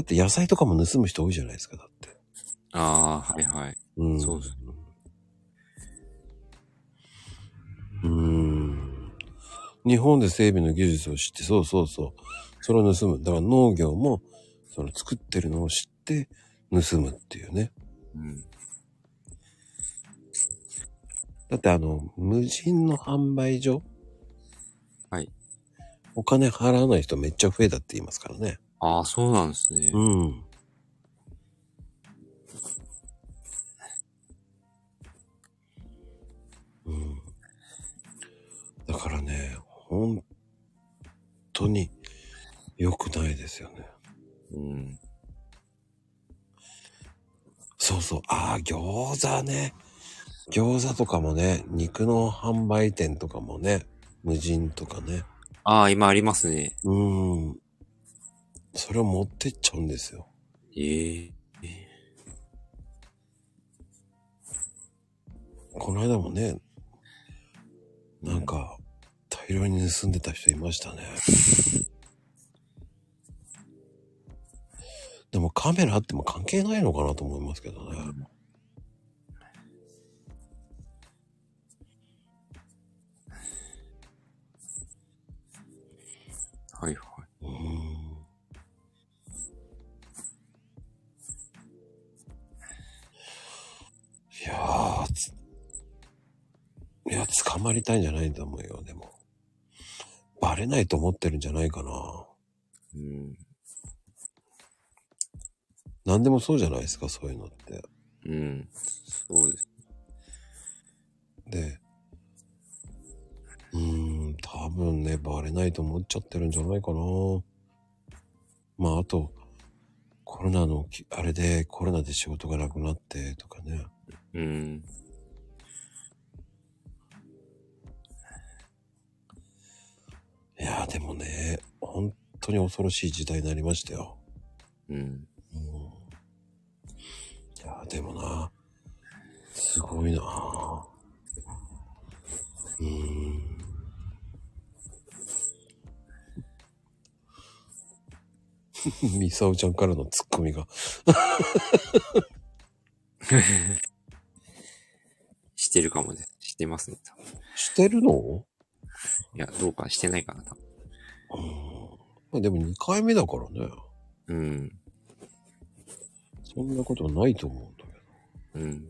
って野菜とかも盗む人多いじゃないですか、だって。ああ、はいはい。うん。そうです。うーん。日本で整備の技術を知って、そうそうそう。それを盗む。だから農業も、その作ってるのを知って盗むっていうね。うん。だってあの、無人の販売所？はい。お金払わない人めっちゃ増えたって言いますからね。ああ、そうなんですね。うん。うん。だからね、本当に良くないですよね。うん。そうそう。ああ、餃子ね。餃子とかもね、肉の販売店とかもね、無人とかね。ああ、今ありますね。うん。それを持ってっちゃうんですよ。ええこの間もね、なんか、大量に盗んでた人いましたね。でもカメラあっても関係ないのかなと思いますけどね。はいはい。うーん。いやー、ついや、捕まりたいんじゃないと思うよ、でも。バレないと思ってるんじゃないかな。うん。何でもそうじゃないですか、そういうのって。うん。そうです。で、うーん、多分ね、バレないと思っちゃってるんじゃないかな。まあ、あと、コロナのき、あれで、コロナで仕事がなくなってとかね。うん。いやーでもね、本当に恐ろしい時代になりましたよ。うん。うん、いやーでもな、すごいなうーん。ミサオちゃんからのツッコミが。してるかもね。してますね。多分してるの？いや、どうかしてないかな、多分。うん。まあでも2回目だからね。うん。そんなことはないと思うんだけど。うん。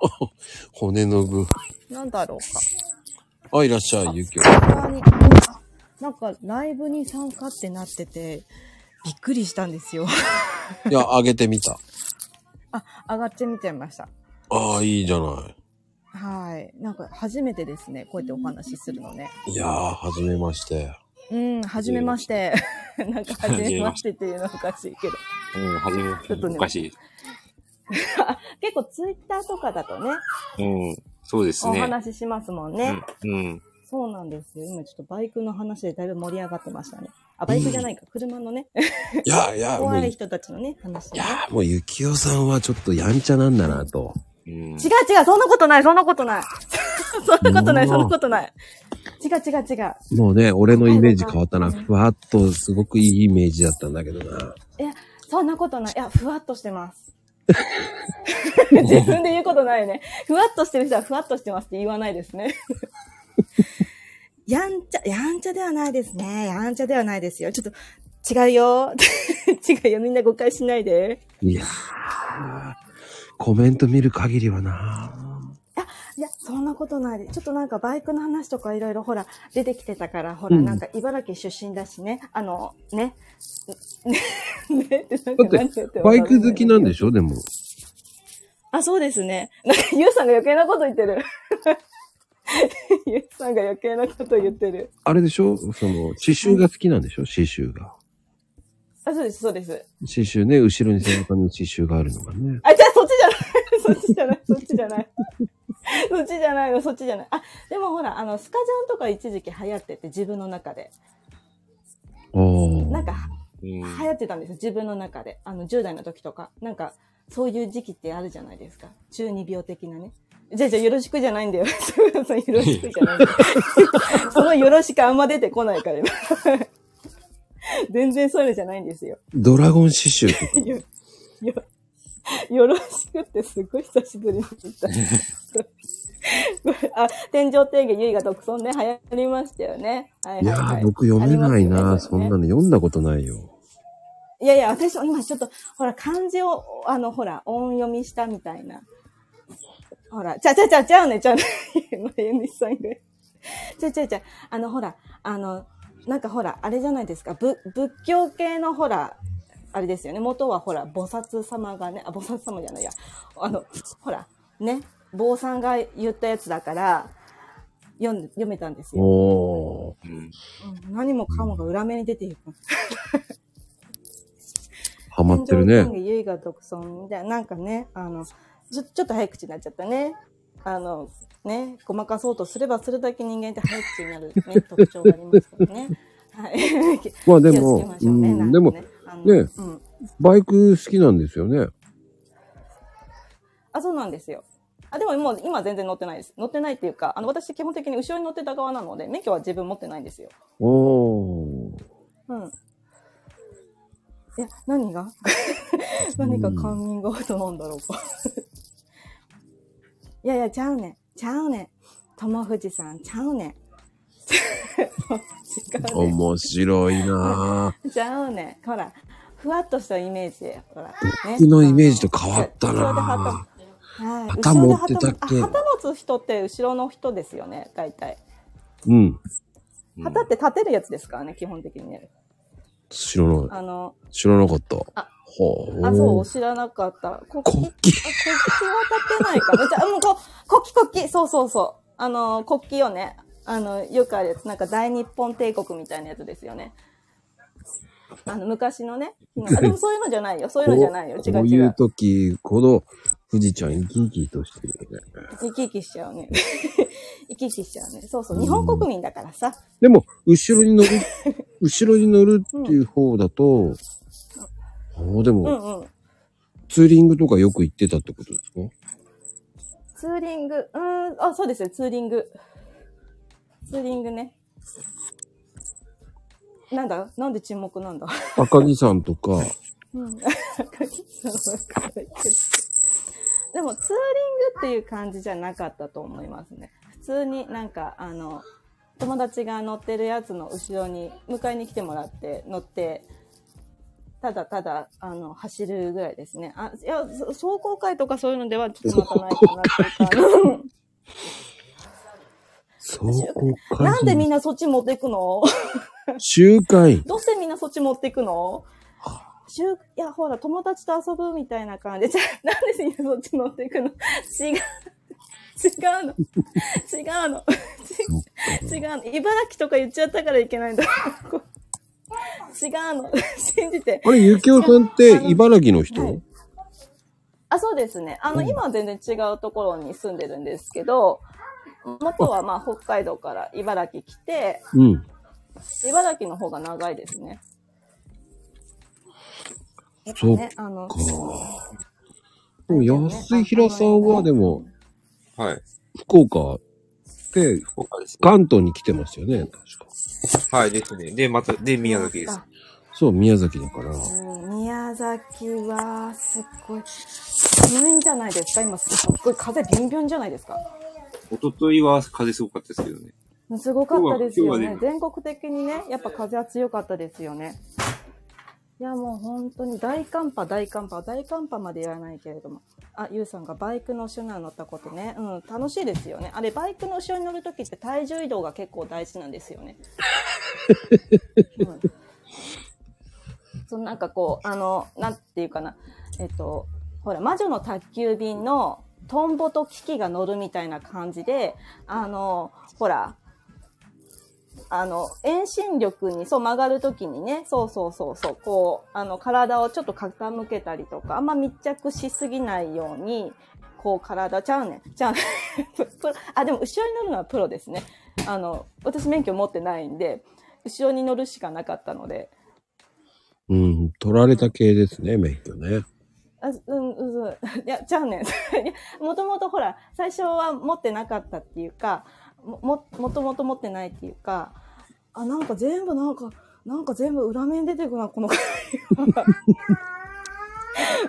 骨の具。なんだろうか。あ、いらっしゃい、ゆきょ。なんかライブに参加ってなってて、びっくりしたんですよ。いや、あげてみた。あ、上がってみちゃいました。ああ、いいじゃない。はい。なんか初めてですね。こうやってお話しするのね。いやー、はじめまして。うん、初めまして。なんか初めましてっていうのはおかしいけど。うん、はじめ、ちょっとねおかしい。結構ツイッターとかだとね、うん。そうですおね。話ししますもんね。うん。うん。そうなんですよ。今ちょっとバイクの話でだいぶ盛り上がってましたね。あ、バイクじゃないか。車のね。いやいや、もう、い怖い人たちのね、話ね。やもう、ゆきおさんはちょっとやんちゃなんだなと。うん違う違う、そんなことない、そんなことない。そんなことない、そんなことない。違う違う違う。もうね、俺のイメージ変わったな。ふわっと、すごくいいイメージだったんだけどな。いや、そんなことない。いや、ふわっとしてます。自分で言うことないね。ふわっとしてる人はふわっとしてますって言わないですね。やんちゃ、やんちゃではないですね。やんちゃではないですよ。ちょっと、違うよ。違うよ。みんな誤解しないで。いやー、コメント見る限りはないや、そんなことないで。ちょっとなんかバイクの話とかいろいろほら、出てきてたから、ほら、うんなんか茨城出身だしね。あの、ね。ね、ねってなんかだってってもバイク好きなんでししょでも。あ、そうですね。なんか、ゆうさんが余計なこと言ってる。ゆうさんが余計なこと言ってる。あれでしょ？その、刺繍が好きなんでしょ？刺繍が。あ、そうです、そうです。刺繍ね、後ろに背中に刺繍があるのがね。あ、じゃあそ。そっちじゃない。そっちじゃない。そっちじゃないよ、そっちじゃない。あ、でもほら、あの、スカジャンとか一時期流行ってて、自分の中で。なんか、うん流行ってたんですよ、自分の中で。あの、10代の時とか。なんか、そういう時期ってあるじゃないですか。中二病的なね。じゃあじゃあよろしくじゃないんだよ。そうよろしくじゃないんだよ。そのよろしくあんま出てこないから今。全然そういうのじゃないんですよ。ドラゴン刺繍とか。よ、よ、よろしくってすごい久しぶりに言った。あ、天井定義、ゆいが独尊ね、流行りましたよね。はいいはい、はい。やー、僕読めないな、ねそんなの読んだことないよ。いやいや、私は今ちょっと、ほら、漢字を、あの、ほら、音読みしたみたいな。ほら、ちゃちゃちゃちゃうね、ちゃうね。まゆみさんが。ちゃちゃちゃ、あの、ほら、あの、なんかほら、あれじゃないですか。ぶ仏教系のほら、あれですよね。元はほら、菩薩様がね、あ、菩薩様じゃないや。あの、ほら、ね、坊さんが言ったやつだから、読んで、読めたんですよ。うんうん何もかもが裏目に出ていく。ハマってるね。ゆいが独尊みたいな、なんかね、あの、ちょ、ちょっと早口になっちゃったね。あの、ね、ごまかそうとすればするだけ人間って早口になる、ね、特徴がありますからね。はい。まあでも ね。うん、でも、かね、うん。バイク好きなんですよね。あ、そうなんですよ。あ、でももう今全然乗ってないです。乗ってないっていうか、あの、私基本的に後ろに乗ってた側なので、免許は自分持ってないんですよ。おー。うん。いや、何が？何かカンミングアウトなんだろうか。いやいや、ちゃうねん。ちゃうねん。友藤さん、ちゃうね 面白いなぁ。ん。ちゃうねん。ほら、ふわっとしたイメージで、ほら、ね。僕のイメージと変わったなぁ。後ろで旗はい。旗持ってたっけ？旗持つ人って後ろの人ですよね、大体。うん。旗って立てるやつですからね、基本的にね。知らない。あの、知らなかった。あほう。あ、そう、知らなかった。国旗。国旗は立てないかな？じゃあ、もうこ国旗、国旗。そうそうそう。あの、国旗よね。あの、よくあるやつ。なんか大日本帝国みたいなやつですよね。あの、昔のね。あ、でもそういうのじゃないよ。そういうのじゃないよ。違こういうう違う。時ほど、富士ちゃん生き生きとしてるよね。生き生きしちゃうね。生き生きしちゃうね。そうそう。日本国民だからさ。でも、後ろに乗る、後ろに乗るっていう方だと、ああ、でうも、んうん。ツーリングとかよく行ってたってことですか？ツーリング、うーん、あ、そうですよ、ツーリング。ツーリングね。なんだ？なんで沈黙なんだ？赤城さんとか、うん。でも、ツーリングっていう感じじゃなかったと思いますね。普通になんか、あの、友達が乗ってるやつの後ろに迎えに来てもらって乗って、ただただ、あの、走るぐらいですね。あ、いや、そ走行会とかそういうのではちょっとまたないかなっていうか。走行会 なんでみんなそっち持っていくの？集会。どうしてみんなそっち持っていくの？しゅいや、ほら、友達と遊ぶみたいな感じで、じゃあなんでみんなそっち持っていくの？違う。違うの。違うの。違うの。茨城とか言っちゃったからいけないんだ。違うの。信じて。あれ、ゆきおさんって茨城の人、はいあ、そうですね。あの、今は全然違うところに住んでるんですけど、元はまあ北海道から茨城来て、うん。茨城の方が長いですね。やっぱそっね、あの、か。でも、安井平さんはでも、はい。福岡で、福岡ですね。関東に来てますよね、確か。はいですね。で、また、で、宮崎です。そう、宮崎だから。うん宮崎は、すっごい、寒いんじゃないですか？今、すっごい風ビンビンじゃないですか？一昨日は風すごかったですけどね。すごかったですよね。全国的にね、やっぱ風は強かったですよね。いや、もう本当に大寒波、大寒波、大寒波まで言わないけれども。あ、ゆうさんがバイクの後ろに乗ったことね。うん、楽しいですよね。あれ、バイクの後ろに乗るときって体重移動が結構大事なんですよね。うん、そのなんかこう、あの、なんていうかな。えっと、ほら、魔女の宅急便のトンボとキキが乗るみたいな感じで、あの、ほら、あの、遠心力に、そう曲がるときにね、そうそうそうそう、こう、あの、体をちょっと傾けたりとか、あんま密着しすぎないように、こう、体、ちゃうねん、ちゃうねん。あ、でも、後ろに乗るのはプロですね。あの、私免許持ってないんで、後ろに乗るしかなかったので、うん、取られた系ですね、免許ね。あうん、うん、いや、ちゃうねん。もともとほら、最初は持ってなかったっていうか、も、もともと持ってないっていうか、あ、なんか全部なんか、なんか全部裏面出てくな、この会話。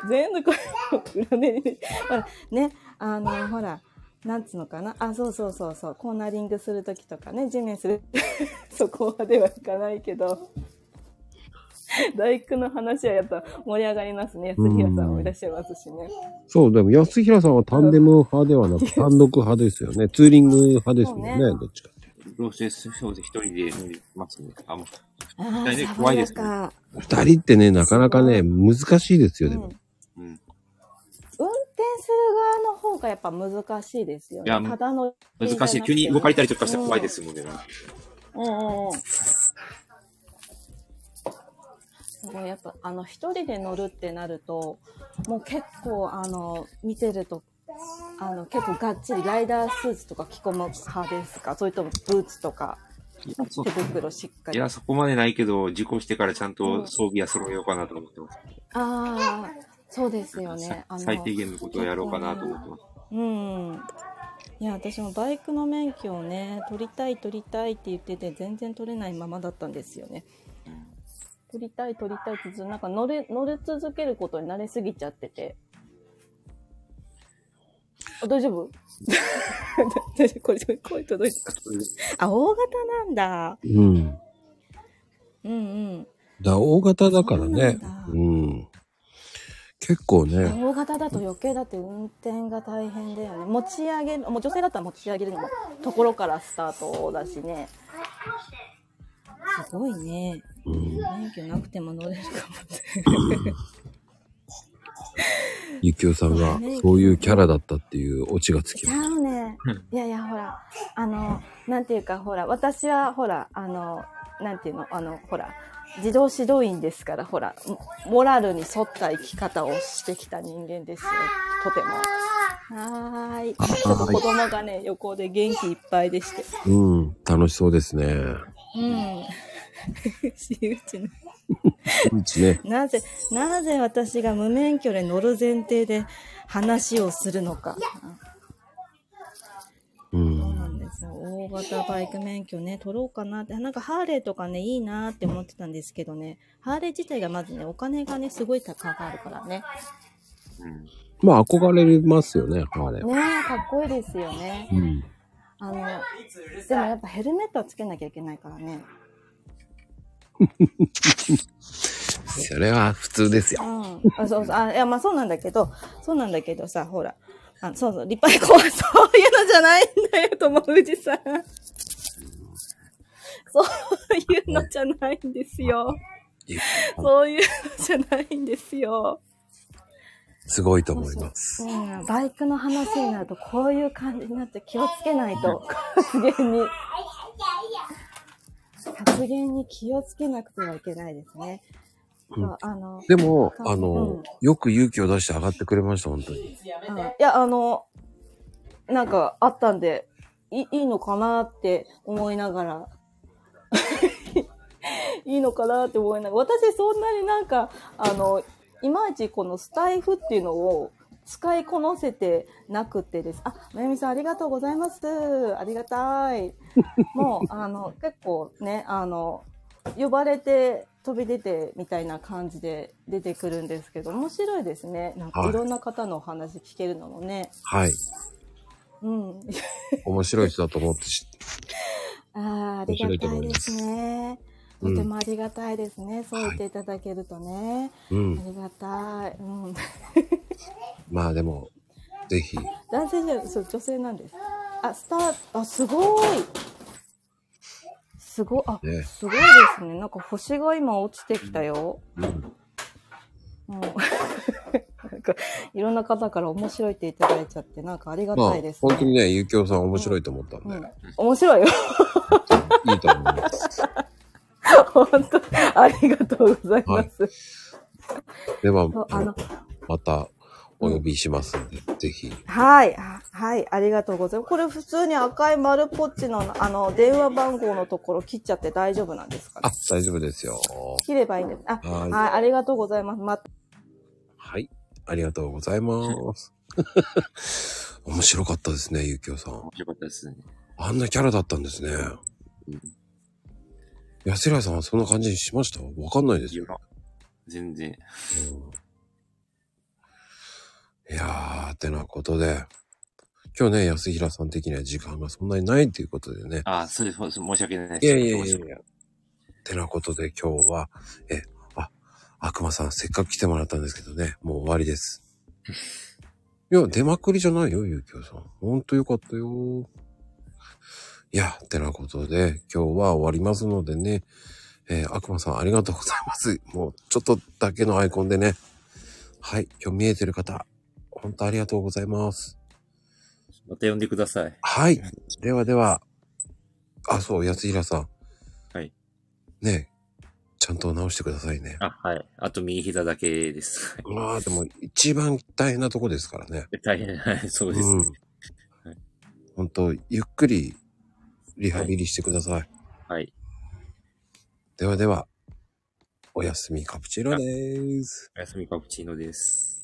全部これ、裏面、ほら、ね、あの、ほら、なんつうのかな。あ、そうそうそうそう。コーナリングする時とかね、地面する。そこまではいかないけど。大工の話はやっぱ盛り上がりますね。安平さんもいらっしゃいますしね。そう、でも安平さんはタンデム派ではなく単独派ですよね。ツーリング派ですもんね、そうどっちかっていうローセスショーで一人で乗りますね。あ、もう、あ大体あ、怖いですね。二人ってね、なかなかね、難しいですよ、でも。うんうん。運転する側の方がやっぱ難しいですよね。いやただの難しい。急に動かれたりとかしたら怖いですもんね。うんうんうん。すごい、やっぱ、あの、一人で乗るってなると、もう結構、あの、見てると、あの、結構がっちりライダースーツとか着込む派ですか？それともブーツとか、手袋しっかり。いや、そこまでないけど、事故してからちゃんと装備は揃えようかなと思ってます。ああ、そうですよね。最低限のことをやろうかなと思ってます。うん。いや、私もバイクの免許をね、取りたい取りたいって言ってて、全然取れないままだったんですよね。取りたい取りたいってずなんか乗れ、乗り続けることに慣れすぎちゃってて。あ大丈夫？大丈夫これ、声届いた。あ、大型なんだ。うん。うんうん。だ大型だからね。うん。結構ね、大型だと余計だって運転が大変だよね。持ち上げる、もう女性だったら持ち上げるのもところからスタートだしね。すごいね。うん。免許なくても乗れるかもって。ゆきおさんがそういうキャラだったっていうオチがつきちます。ね。いやいや、ほら、あの、なんていうか、ほら、私は、ほら、あの、なんていうの、あの、ほら、自動指導員ですから、ほら、モモラルに沿った生き方をしてきた人間ですよ。とても。はーい。ちょっと子供がね、横で元気いっぱいでして。うん。楽しそうですね。うん。私 うちのうちね。なぜ、なぜ私が無免許で乗る前提で話をするのか。う。そうなんですよ。大型バイク免許ね、取ろうかなって。なんかハーレーとかね、いいなって思ってたんですけどね。ハーレー自体がまずね、お金がね、すごい高があるからね。うん。まあ憧れますよね、ハーレー。ねえ、かっこいいですよね。うん。あの、でもやっぱヘルメットはつけなきゃいけないからね。それは普通ですよ。うん。あそうそう。あ、いや、まあそうなんだけど、そうなんだけどさ、ほら。あそうそう、立派にこう、そういうのじゃないんだよ、友藤さん。そういうのじゃないんですよ。そういうのじゃないんですよ。すごいと思います。うん、バイクの話になるとこういう感じになって気をつけないと、発言に。発言に気をつけなくてはいけないですね。うん。あの、でも、うんあの、よく勇気を出して上がってくれました、本当に。うんいや、あの、なんかあったんで、いいいのかなって思いながら、いいのかなって思いながら、私そんなになんか、あの、いまいちこのスタイフっていうのを使いこなせてなくてです。あ、まゆみさんありがとうございます。ありがたい。もう、あの、結構ね、あの、呼ばれて飛び出てみたいな感じで出てくるんですけど、面白いですね。なんかはいいろんな方のお話聞けるのもね。はい。うん。面白い人だと思ってし、ああ、ありがたいですね。とてもありがたいですね。そう言っていただけるとね。うんあ。りがたい。うん。まあでも、ぜひ、男性じゃ、そう、女性なんです。あ、スタート、あ、すごい。すごい、あ、ねすごいですね。なんか星が今落ちてきたよ。うん。うん。なんか、いろんな方から面白いっていただいちゃって、なんかありがまあたいです、、本当にね、ゆきおさん面白いと思ったんで、うん。面白いよ。いいと思います。本当ありがとうございます。ではそう、あの、またお呼びしますんで、ぜひ。はい、あはい、ありがとうございます。これ普通に赤い丸ポッチの、あの、電話番号のところ切っちゃって大丈夫なんですかね？あ、大丈夫ですよ。切ればいいんです。あ、はいはい、ありがとうございます。ま、はい。ありがとうございます。面白かったですね、ゆきおさん。面白かったですね。あんなキャラだったんですね。安平さんはそんな感じにしました？わかんないですよ。全然。いやー、てなことで、今日ね、安平さん的には時間がそんなにないっていうことでね。あ、そうです。申し訳ないです。いやいやいやいや。てなことで今日は、え、あ、悪魔さんせっかく来てもらったんですけどね、もう終わりです。いや、出まくりじゃないよ、ゆうきょうさん。ほんとよかったよ。いや、てなことで今日は終わりますのでね、えー悪魔さんありがとうございます。もうちょっとだけのアイコンでね。はい、今日見えてる方、本当ありがとうございます。また呼んでください。はい。ではでは、あ、そう、安平さん。はい。ねえちゃんと直してくださいね。あ、はい。あと右膝だけです。まあでも一番大変なとこですからね。大変、はい、そうですね。はい本当ゆっくりリハビリしてください。はい。ではでは、おやすみカプチーノです。おやすみカプチーノです。